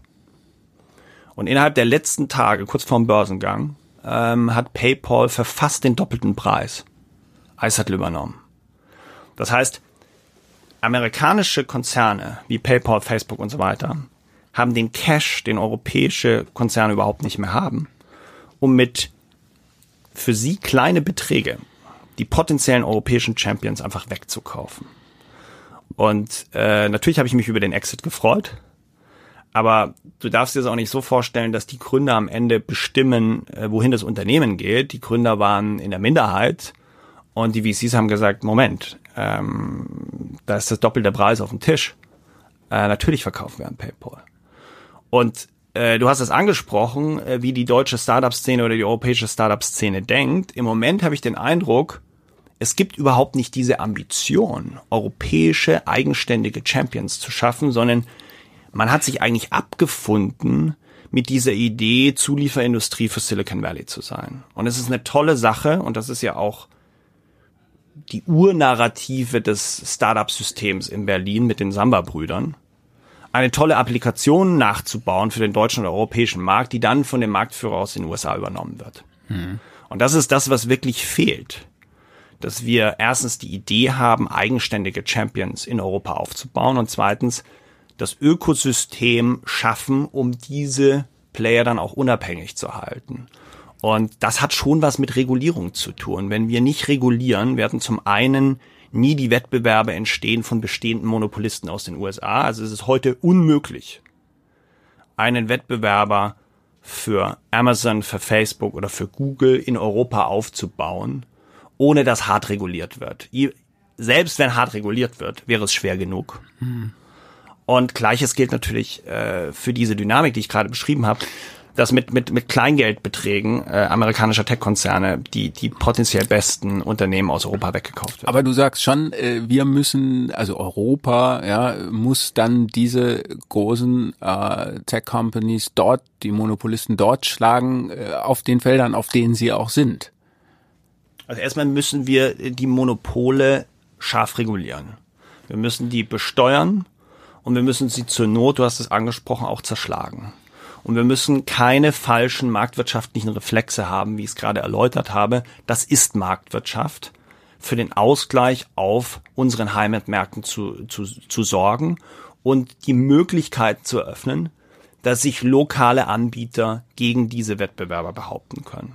Und innerhalb der letzten Tage, kurz vorm Börsengang, ähm, hat PayPal für fast den doppelten Preis Icehattle übernommen. Das heißt, amerikanische Konzerne wie PayPal, Facebook und so weiter haben den Cash, den europäische Konzerne überhaupt nicht mehr haben, um mit für sie kleine Beträge die potenziellen europäischen Champions einfach wegzukaufen. Und äh, natürlich habe ich mich über den Exit gefreut. Aber du darfst dir das auch nicht so vorstellen, dass die Gründer am Ende bestimmen, äh, wohin das Unternehmen geht. Die Gründer waren in der Minderheit und die VCs haben gesagt, Moment, ähm, da ist das doppelte Preis auf dem Tisch. Äh, natürlich verkaufen wir an PayPal. Und äh, du hast es angesprochen, äh, wie die deutsche Startup-Szene oder die europäische Startup-Szene denkt. Im Moment habe ich den Eindruck, es gibt überhaupt nicht diese Ambition, europäische eigenständige Champions zu schaffen, sondern man hat sich eigentlich abgefunden mit dieser Idee, Zulieferindustrie für Silicon Valley zu sein. Und es ist eine tolle Sache und das ist ja auch die Urnarrative des Startup-Systems in Berlin mit den Samba-Brüdern. Eine tolle Applikation nachzubauen für den deutschen und europäischen Markt, die dann von dem Marktführer aus den USA übernommen wird. Mhm. Und das ist das, was wirklich fehlt. Dass wir erstens die Idee haben, eigenständige Champions in Europa aufzubauen und zweitens das Ökosystem schaffen, um diese Player dann auch unabhängig zu halten. Und das hat schon was mit Regulierung zu tun. Wenn wir nicht regulieren, werden zum einen nie die Wettbewerbe entstehen von bestehenden Monopolisten aus den USA. Also es ist heute unmöglich, einen Wettbewerber für Amazon, für Facebook oder für Google in Europa aufzubauen, ohne dass hart reguliert wird. Selbst wenn hart reguliert wird, wäre es schwer genug. Hm. Und gleiches gilt natürlich äh, für diese Dynamik, die ich gerade beschrieben habe, dass mit, mit, mit Kleingeldbeträgen äh, amerikanischer Tech-Konzerne die, die potenziell besten Unternehmen aus Europa weggekauft werden. Aber du sagst schon, äh, wir müssen, also Europa, ja, muss dann diese großen äh, Tech-Companies dort, die Monopolisten dort schlagen, äh, auf den Feldern, auf denen sie auch sind. Also erstmal müssen wir die Monopole scharf regulieren. Wir müssen die besteuern und wir müssen sie zur Not, du hast es angesprochen, auch zerschlagen. Und wir müssen keine falschen marktwirtschaftlichen Reflexe haben, wie ich es gerade erläutert habe. Das ist Marktwirtschaft für den Ausgleich auf unseren Heimatmärkten zu, zu, zu sorgen und die Möglichkeit zu eröffnen, dass sich lokale Anbieter gegen diese Wettbewerber behaupten können.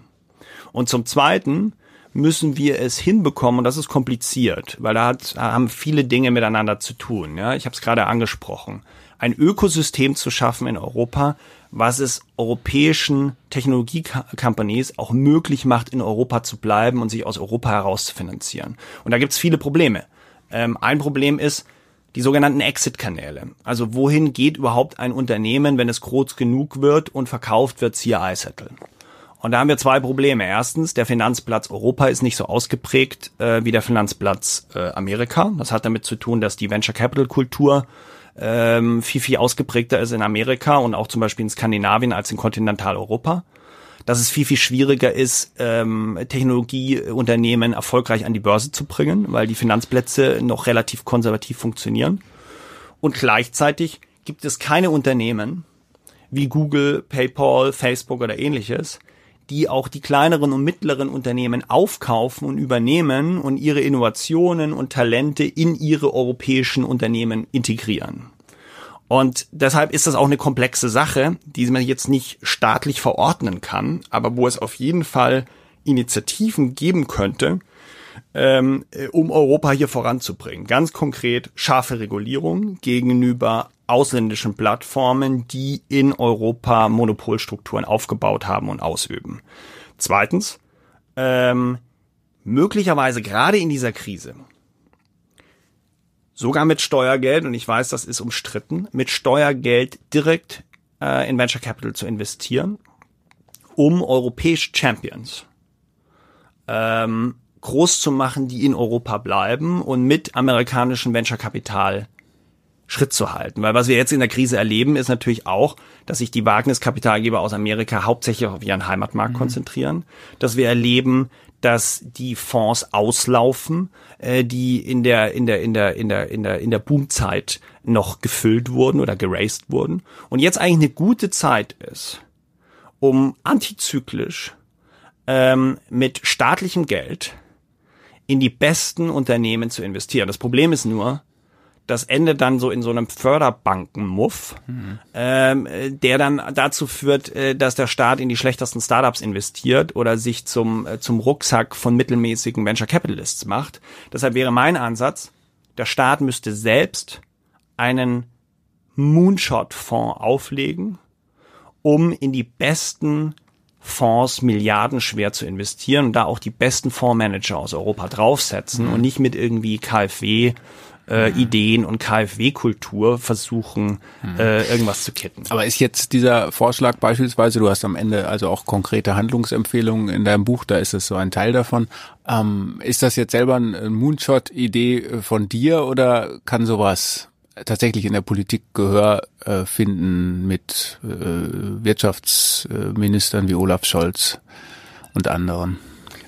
Und zum Zweiten müssen wir es hinbekommen, und das ist kompliziert, weil da hat, haben viele Dinge miteinander zu tun. Ja? Ich habe es gerade angesprochen. Ein Ökosystem zu schaffen in Europa, was es europäischen Technologie-Companies auch möglich macht, in Europa zu bleiben und sich aus Europa heraus zu finanzieren. Und da gibt es viele Probleme. Ähm, ein Problem ist, die sogenannten Exit-Kanäle. Also wohin geht überhaupt ein Unternehmen, wenn es groß genug wird und verkauft wird, siehe iSettle. Und da haben wir zwei Probleme. Erstens, der Finanzplatz Europa ist nicht so ausgeprägt äh, wie der Finanzplatz äh, Amerika. Das hat damit zu tun, dass die Venture Capital Kultur ähm, viel, viel ausgeprägter ist in Amerika und auch zum Beispiel in Skandinavien als in Kontinentaleuropa. Dass es viel, viel schwieriger ist, ähm, Technologieunternehmen erfolgreich an die Börse zu bringen, weil die Finanzplätze noch relativ konservativ funktionieren. Und gleichzeitig gibt es keine Unternehmen wie Google, PayPal, Facebook oder ähnliches, die auch die kleineren und mittleren Unternehmen aufkaufen und übernehmen und ihre Innovationen und Talente in ihre europäischen Unternehmen integrieren. Und deshalb ist das auch eine komplexe Sache, die man jetzt nicht staatlich verordnen kann, aber wo es auf jeden Fall Initiativen geben könnte, ähm, um Europa hier voranzubringen. Ganz konkret scharfe Regulierung gegenüber ausländischen Plattformen, die in Europa Monopolstrukturen aufgebaut haben und ausüben. Zweitens, ähm, möglicherweise gerade in dieser Krise, sogar mit Steuergeld, und ich weiß, das ist umstritten, mit Steuergeld direkt äh, in Venture Capital zu investieren, um europäische Champions ähm, groß zu machen, die in Europa bleiben und mit amerikanischem Venture Kapital Schritt zu halten. Weil was wir jetzt in der Krise erleben, ist natürlich auch, dass sich die Wagniskapitalgeber aus Amerika hauptsächlich auf ihren Heimatmarkt mhm. konzentrieren, dass wir erleben, dass die Fonds auslaufen, äh, die in der in der in der in der in der in der Boomzeit noch gefüllt wurden oder geraced wurden und jetzt eigentlich eine gute Zeit ist, um antizyklisch ähm, mit staatlichem Geld in die besten Unternehmen zu investieren. Das Problem ist nur, das endet dann so in so einem Förderbankenmuff, mhm. ähm, der dann dazu führt, äh, dass der Staat in die schlechtesten Startups investiert oder sich zum, äh, zum Rucksack von mittelmäßigen Venture Capitalists macht. Deshalb wäre mein Ansatz, der Staat müsste selbst einen Moonshot-Fonds auflegen, um in die besten Fonds milliardenschwer zu investieren und da auch die besten Fondsmanager aus Europa draufsetzen mhm. und nicht mit irgendwie KfW äh, Ideen und KfW-Kultur versuchen, mhm. äh, irgendwas zu kitten. Aber ist jetzt dieser Vorschlag beispielsweise, du hast am Ende also auch konkrete Handlungsempfehlungen in deinem Buch, da ist es so ein Teil davon. Ähm, ist das jetzt selber eine Moonshot-Idee von dir oder kann sowas tatsächlich in der Politik Gehör äh, finden mit äh, Wirtschaftsministern wie Olaf Scholz und anderen?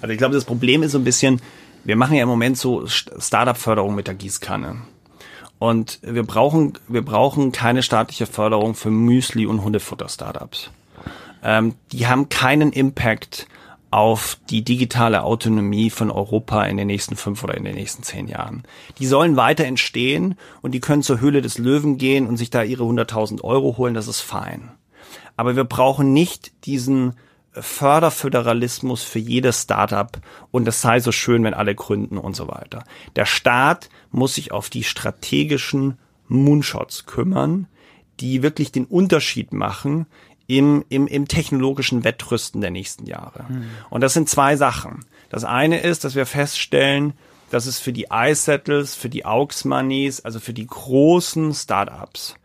Also ich glaube, das Problem ist so ein bisschen, wir machen ja im Moment so Startup-Förderung mit der Gießkanne. Und wir brauchen, wir brauchen keine staatliche Förderung für Müsli- und Hundefutter-Startups. Ähm, die haben keinen Impact auf die digitale Autonomie von Europa in den nächsten fünf oder in den nächsten zehn Jahren. Die sollen weiter entstehen und die können zur Höhle des Löwen gehen und sich da ihre 100.000 Euro holen, das ist fein. Aber wir brauchen nicht diesen Förderföderalismus für jedes Startup und es sei so schön, wenn alle gründen und so weiter. Der Staat muss sich auf die strategischen Moonshots kümmern, die wirklich den Unterschied machen im, im, im technologischen Wettrüsten der nächsten Jahre. Mhm. Und das sind zwei Sachen. Das eine ist, dass wir feststellen, dass es für die iSettles, für die Aux Moneys, also für die großen Startups,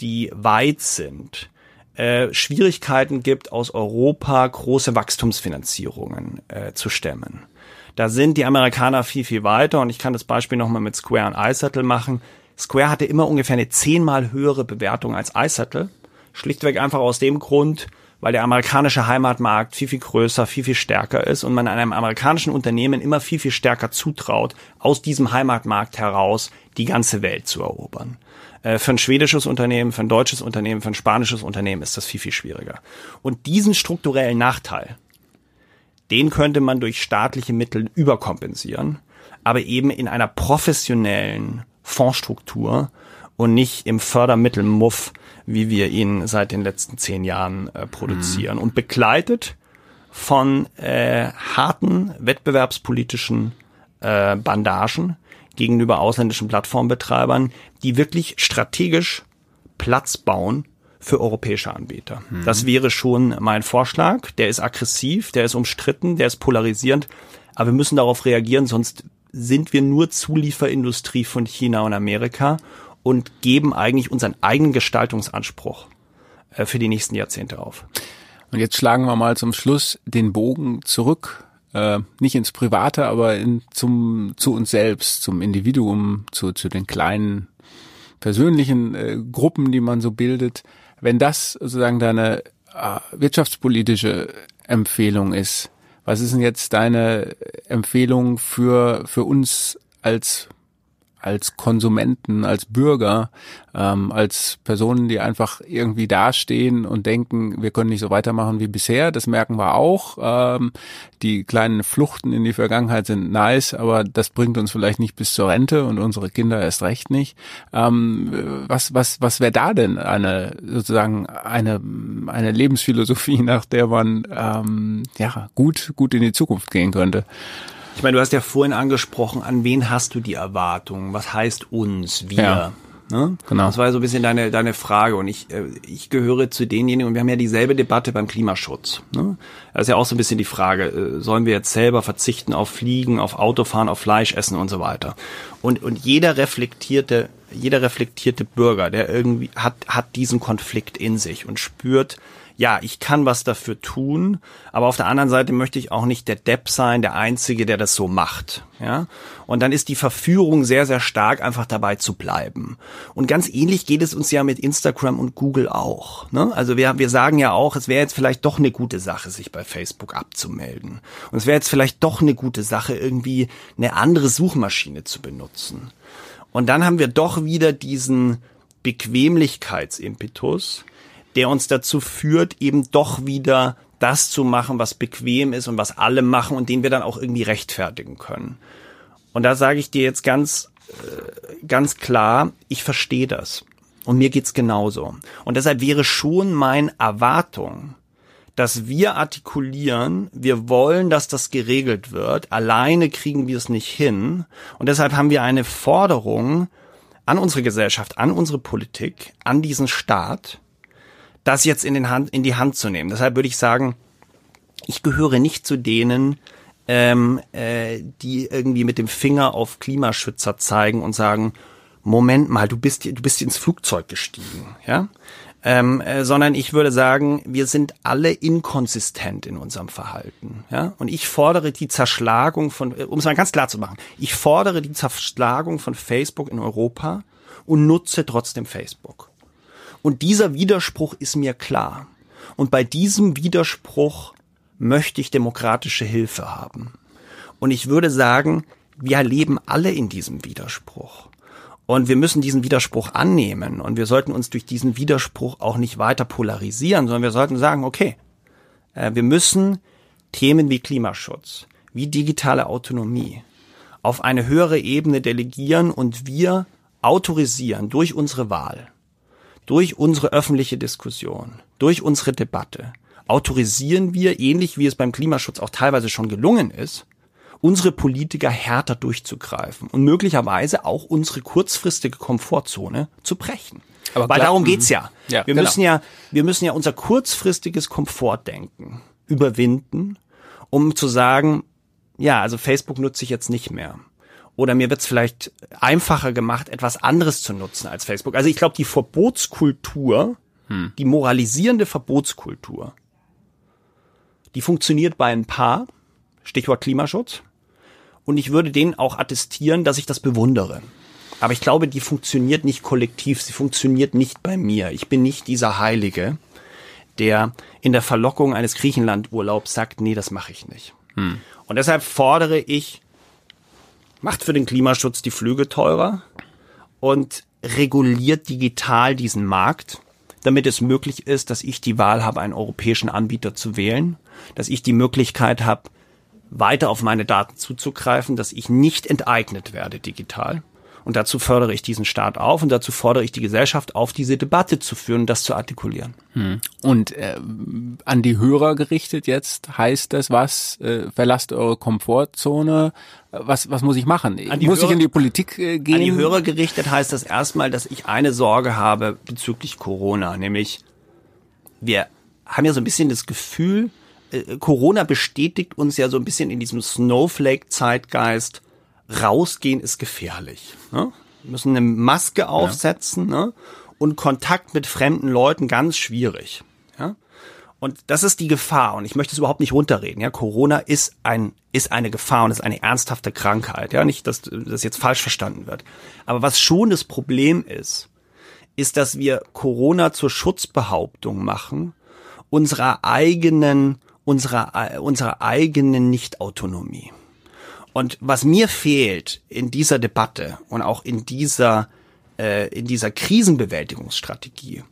die weit sind, äh, Schwierigkeiten gibt, aus Europa große Wachstumsfinanzierungen äh, zu stemmen. Da sind die Amerikaner viel, viel weiter und ich kann das Beispiel nochmal mit Square und iSettle machen. Square hatte immer ungefähr eine zehnmal höhere Bewertung als iSettle. Schlichtweg einfach aus dem Grund, weil der amerikanische Heimatmarkt viel, viel größer, viel, viel stärker ist und man einem amerikanischen Unternehmen immer viel, viel stärker zutraut, aus diesem Heimatmarkt heraus die ganze Welt zu erobern. Äh, für ein schwedisches Unternehmen, für ein deutsches Unternehmen, für ein spanisches Unternehmen ist das viel, viel schwieriger. Und diesen strukturellen Nachteil, den könnte man durch staatliche Mittel überkompensieren, aber eben in einer professionellen Fondsstruktur und nicht im Fördermittelmuff, wie wir ihn seit den letzten zehn Jahren äh, produzieren. Mhm. Und begleitet von äh, harten wettbewerbspolitischen äh, Bandagen, gegenüber ausländischen Plattformbetreibern, die wirklich strategisch Platz bauen für europäische Anbieter. Mhm. Das wäre schon mein Vorschlag. Der ist aggressiv, der ist umstritten, der ist polarisierend, aber wir müssen darauf reagieren, sonst sind wir nur Zulieferindustrie von China und Amerika und geben eigentlich unseren eigenen Gestaltungsanspruch äh, für die nächsten Jahrzehnte auf. Und jetzt schlagen wir mal zum Schluss den Bogen zurück äh, nicht ins Private, aber in, zum, zu uns selbst, zum Individuum, zu, zu den kleinen persönlichen äh, Gruppen, die man so bildet, wenn das sozusagen deine äh, wirtschaftspolitische Empfehlung ist, was ist denn jetzt deine Empfehlung für, für uns als als Konsumenten, als Bürger, ähm, als Personen, die einfach irgendwie dastehen und denken, wir können nicht so weitermachen wie bisher. Das merken wir auch. Ähm, die kleinen Fluchten in die Vergangenheit sind nice, aber das bringt uns vielleicht nicht bis zur Rente und unsere Kinder erst recht nicht. Ähm, was was was wäre da denn eine sozusagen eine eine Lebensphilosophie, nach der man ähm, ja gut gut in die Zukunft gehen könnte? Ich meine, du hast ja vorhin angesprochen, an wen hast du die Erwartungen? Was heißt uns, wir? Ja. Ne? Genau. Das war so ein bisschen deine, deine Frage. Und ich, äh, ich gehöre zu denjenigen, und wir haben ja dieselbe Debatte beim Klimaschutz. Ne? Das ist ja auch so ein bisschen die Frage, äh, sollen wir jetzt selber verzichten auf Fliegen, auf Autofahren, auf Fleisch essen und so weiter. Und, und jeder reflektierte, jeder reflektierte Bürger, der irgendwie hat, hat diesen Konflikt in sich und spürt, ja, ich kann was dafür tun, aber auf der anderen Seite möchte ich auch nicht der Depp sein, der Einzige, der das so macht. Ja? Und dann ist die Verführung sehr, sehr stark, einfach dabei zu bleiben. Und ganz ähnlich geht es uns ja mit Instagram und Google auch. Ne? Also wir, wir sagen ja auch, es wäre jetzt vielleicht doch eine gute Sache, sich bei Facebook abzumelden. Und es wäre jetzt vielleicht doch eine gute Sache, irgendwie eine andere Suchmaschine zu benutzen. Und dann haben wir doch wieder diesen Bequemlichkeitsimpetus, der uns dazu führt, eben doch wieder das zu machen, was bequem ist und was alle machen und den wir dann auch irgendwie rechtfertigen können. Und da sage ich dir jetzt ganz, äh, ganz klar, ich verstehe das. Und mir geht's genauso. Und deshalb wäre schon mein Erwartung, dass wir artikulieren, wir wollen, dass das geregelt wird. Alleine kriegen wir es nicht hin. Und deshalb haben wir eine Forderung an unsere Gesellschaft, an unsere Politik, an diesen Staat, das jetzt in, den Hand, in die Hand zu nehmen. Deshalb würde ich sagen, ich gehöre nicht zu denen, ähm, äh, die irgendwie mit dem Finger auf Klimaschützer zeigen und sagen, Moment mal, du bist, du bist ins Flugzeug gestiegen, ja? Ähm, äh, sondern ich würde sagen, wir sind alle inkonsistent in unserem Verhalten. Ja? Und ich fordere die Zerschlagung von, äh, um es mal ganz klar zu machen, ich fordere die Zerschlagung von Facebook in Europa und nutze trotzdem Facebook. Und dieser Widerspruch ist mir klar. Und bei diesem Widerspruch möchte ich demokratische Hilfe haben. Und ich würde sagen, wir leben alle in diesem Widerspruch. Und wir müssen diesen Widerspruch annehmen. Und wir sollten uns durch diesen Widerspruch auch nicht weiter polarisieren, sondern wir sollten sagen, okay, äh, wir müssen Themen wie Klimaschutz, wie digitale Autonomie auf eine höhere Ebene delegieren und wir autorisieren durch unsere Wahl durch unsere öffentliche Diskussion, durch unsere Debatte, autorisieren wir, ähnlich wie es beim Klimaschutz auch teilweise schon gelungen ist, unsere Politiker härter durchzugreifen und möglicherweise auch unsere kurzfristige Komfortzone zu brechen. Aber Weil klar, darum geht's ja. ja wir genau. müssen ja, wir müssen ja unser kurzfristiges Komfortdenken überwinden, um zu sagen, ja, also Facebook nutze ich jetzt nicht mehr oder mir wird es vielleicht einfacher gemacht, etwas anderes zu nutzen als Facebook. Also ich glaube, die Verbotskultur, hm. die moralisierende Verbotskultur, die funktioniert bei ein paar, Stichwort Klimaschutz, und ich würde denen auch attestieren, dass ich das bewundere. Aber ich glaube, die funktioniert nicht kollektiv, sie funktioniert nicht bei mir. Ich bin nicht dieser Heilige, der in der Verlockung eines Griechenlandurlaubs sagt, nee, das mache ich nicht. Hm. Und deshalb fordere ich macht für den Klimaschutz die Flüge teurer und reguliert digital diesen Markt, damit es möglich ist, dass ich die Wahl habe, einen europäischen Anbieter zu wählen, dass ich die Möglichkeit habe, weiter auf meine Daten zuzugreifen, dass ich nicht enteignet werde digital und dazu fördere ich diesen Staat auf und dazu fordere ich die Gesellschaft auf, diese Debatte zu führen und das zu artikulieren. Hm. Und äh, an die Hörer gerichtet jetzt heißt das was? Äh, verlasst eure Komfortzone. Was, was muss ich machen? muss Hörer, ich in die Politik äh, gehen? An die Hörer gerichtet heißt das erstmal, dass ich eine Sorge habe bezüglich Corona, nämlich wir haben ja so ein bisschen das Gefühl, äh, Corona bestätigt uns ja so ein bisschen in diesem Snowflake-Zeitgeist, rausgehen ist gefährlich. Ne? Wir müssen eine Maske aufsetzen ja. ne? und Kontakt mit fremden Leuten ganz schwierig. Ja? Und das ist die Gefahr. Und ich möchte es überhaupt nicht runterreden. Ja, Corona ist ein ist eine Gefahr und ist eine ernsthafte Krankheit. Ja, nicht, dass das jetzt falsch verstanden wird. Aber was schon das Problem ist, ist, dass wir Corona zur Schutzbehauptung machen unserer eigenen, unserer, unserer eigenen Nichtautonomie. Und was mir fehlt in dieser Debatte und auch in dieser, äh, in dieser Krisenbewältigungsstrategie,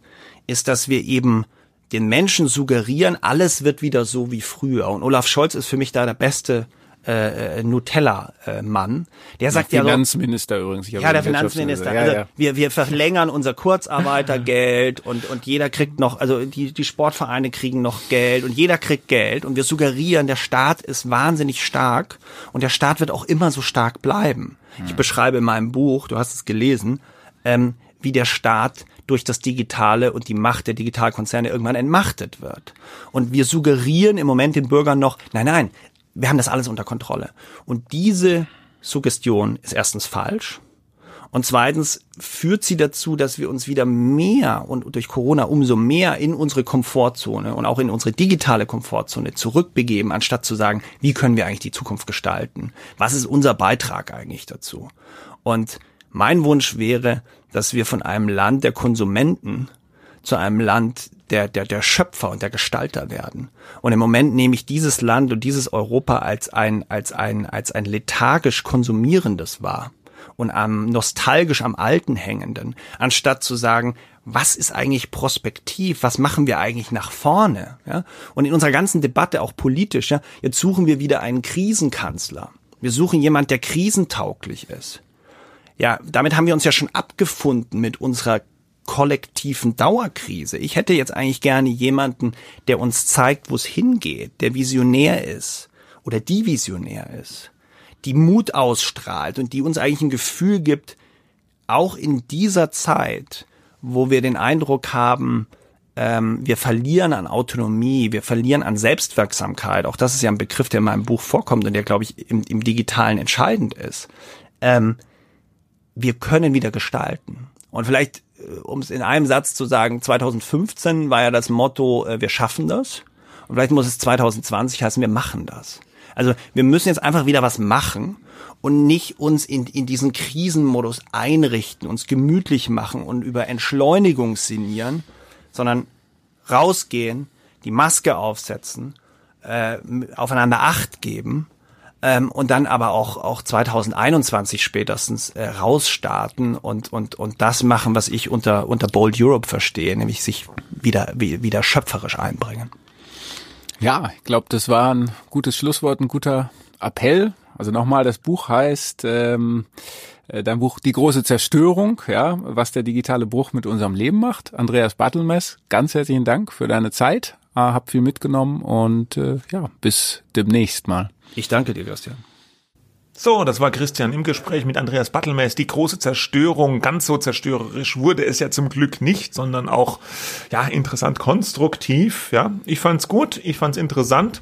ist, dass wir eben den Menschen suggerieren, alles wird wieder so wie früher. Und Olaf Scholz ist für mich da der beste äh, äh, Nutella-Mann. Der sagt ja, Finanzminister so, übrigens. Ja, der Finanzminister. Ja, also ja. Wir, wir verlängern unser Kurzarbeitergeld und, und jeder kriegt noch, also die, die Sportvereine kriegen noch Geld und jeder kriegt Geld und wir suggerieren, der Staat ist wahnsinnig stark und der Staat wird auch immer so stark bleiben. Hm. Ich beschreibe in meinem Buch, du hast es gelesen, ähm, wie der Staat durch das Digitale und die Macht der Digitalkonzerne irgendwann entmachtet wird. Und wir suggerieren im Moment den Bürgern noch, nein, nein, wir haben das alles unter Kontrolle. Und diese Suggestion ist erstens falsch. Und zweitens führt sie dazu, dass wir uns wieder mehr und durch Corona umso mehr in unsere Komfortzone und auch in unsere digitale Komfortzone zurückbegeben, anstatt zu sagen, wie können wir eigentlich die Zukunft gestalten? Was ist unser Beitrag eigentlich dazu? Und mein Wunsch wäre, dass wir von einem Land der Konsumenten zu einem Land der, der, der Schöpfer und der Gestalter werden. Und im Moment nehme ich dieses Land und dieses Europa als ein, als ein, als ein lethargisch konsumierendes wahr und am nostalgisch am Alten hängenden, anstatt zu sagen, was ist eigentlich prospektiv? Was machen wir eigentlich nach vorne? Ja? Und in unserer ganzen Debatte, auch politisch, ja, jetzt suchen wir wieder einen Krisenkanzler. Wir suchen jemand, der krisentauglich ist. Ja, damit haben wir uns ja schon abgefunden mit unserer kollektiven Dauerkrise. Ich hätte jetzt eigentlich gerne jemanden, der uns zeigt, wo es hingeht, der visionär ist oder die visionär ist, die Mut ausstrahlt und die uns eigentlich ein Gefühl gibt, auch in dieser Zeit, wo wir den Eindruck haben, ähm, wir verlieren an Autonomie, wir verlieren an Selbstwirksamkeit. Auch das ist ja ein Begriff, der in meinem Buch vorkommt und der, glaube ich, im, im Digitalen entscheidend ist. Ähm, wir können wieder gestalten. Und vielleicht um es in einem Satz zu sagen, 2015 war ja das Motto, äh, wir schaffen das. Und vielleicht muss es 2020 heißen, wir machen das. Also wir müssen jetzt einfach wieder was machen und nicht uns in, in diesen Krisenmodus einrichten, uns gemütlich machen und über Entschleunigung sinnieren, sondern rausgehen, die Maske aufsetzen, äh, aufeinander Acht geben ähm, und dann aber auch auch 2021 spätestens äh, rausstarten und und und das machen, was ich unter unter Bold Europe verstehe, nämlich sich wieder wieder schöpferisch einbringen. Ja, ich glaube, das war ein gutes Schlusswort, ein guter Appell. Also nochmal, das Buch heißt ähm, äh, dein Buch Die große Zerstörung, ja, was der digitale Bruch mit unserem Leben macht. Andreas Bartelmess, ganz herzlichen Dank für deine Zeit, äh, hab viel mitgenommen und äh, ja, bis demnächst mal. Ich danke dir, Christian. So, das war Christian im Gespräch mit Andreas Battelmäß. Die große Zerstörung, ganz so zerstörerisch wurde es ja zum Glück nicht, sondern auch, ja, interessant konstruktiv, ja. Ich fand's gut, ich fand's interessant.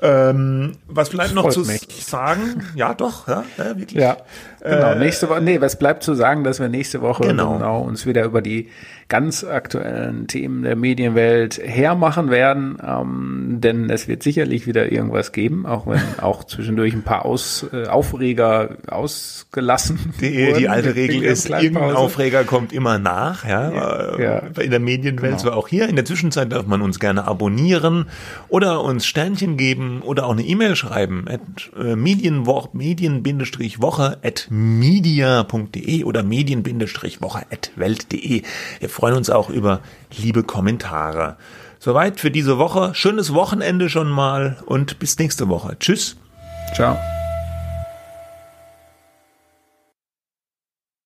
Ähm, was vielleicht noch zu mich. sagen? Ja, doch, ja, ja wirklich. Ja, genau. Äh, nächste Woche, nee, was bleibt zu sagen, dass wir nächste Woche genau. genau uns wieder über die ganz aktuellen Themen der Medienwelt hermachen werden, ähm, denn es wird sicherlich wieder irgendwas geben, auch wenn auch zwischendurch ein paar Aus, äh, Aufreger ausgelassen Die, wurden. die alte Regel ist, irgendein Aufreger kommt immer nach, ja, ja, ja. in der Medienwelt, genau. so auch hier. In der Zwischenzeit darf man uns gerne abonnieren oder uns Sternchen geben oder auch eine E-Mail schreiben at äh, medien-woche at media.de oder medien-woche at welt.de. Wir freuen uns auch über liebe Kommentare. Soweit für diese Woche. Schönes Wochenende schon mal und bis nächste Woche. Tschüss. Ciao.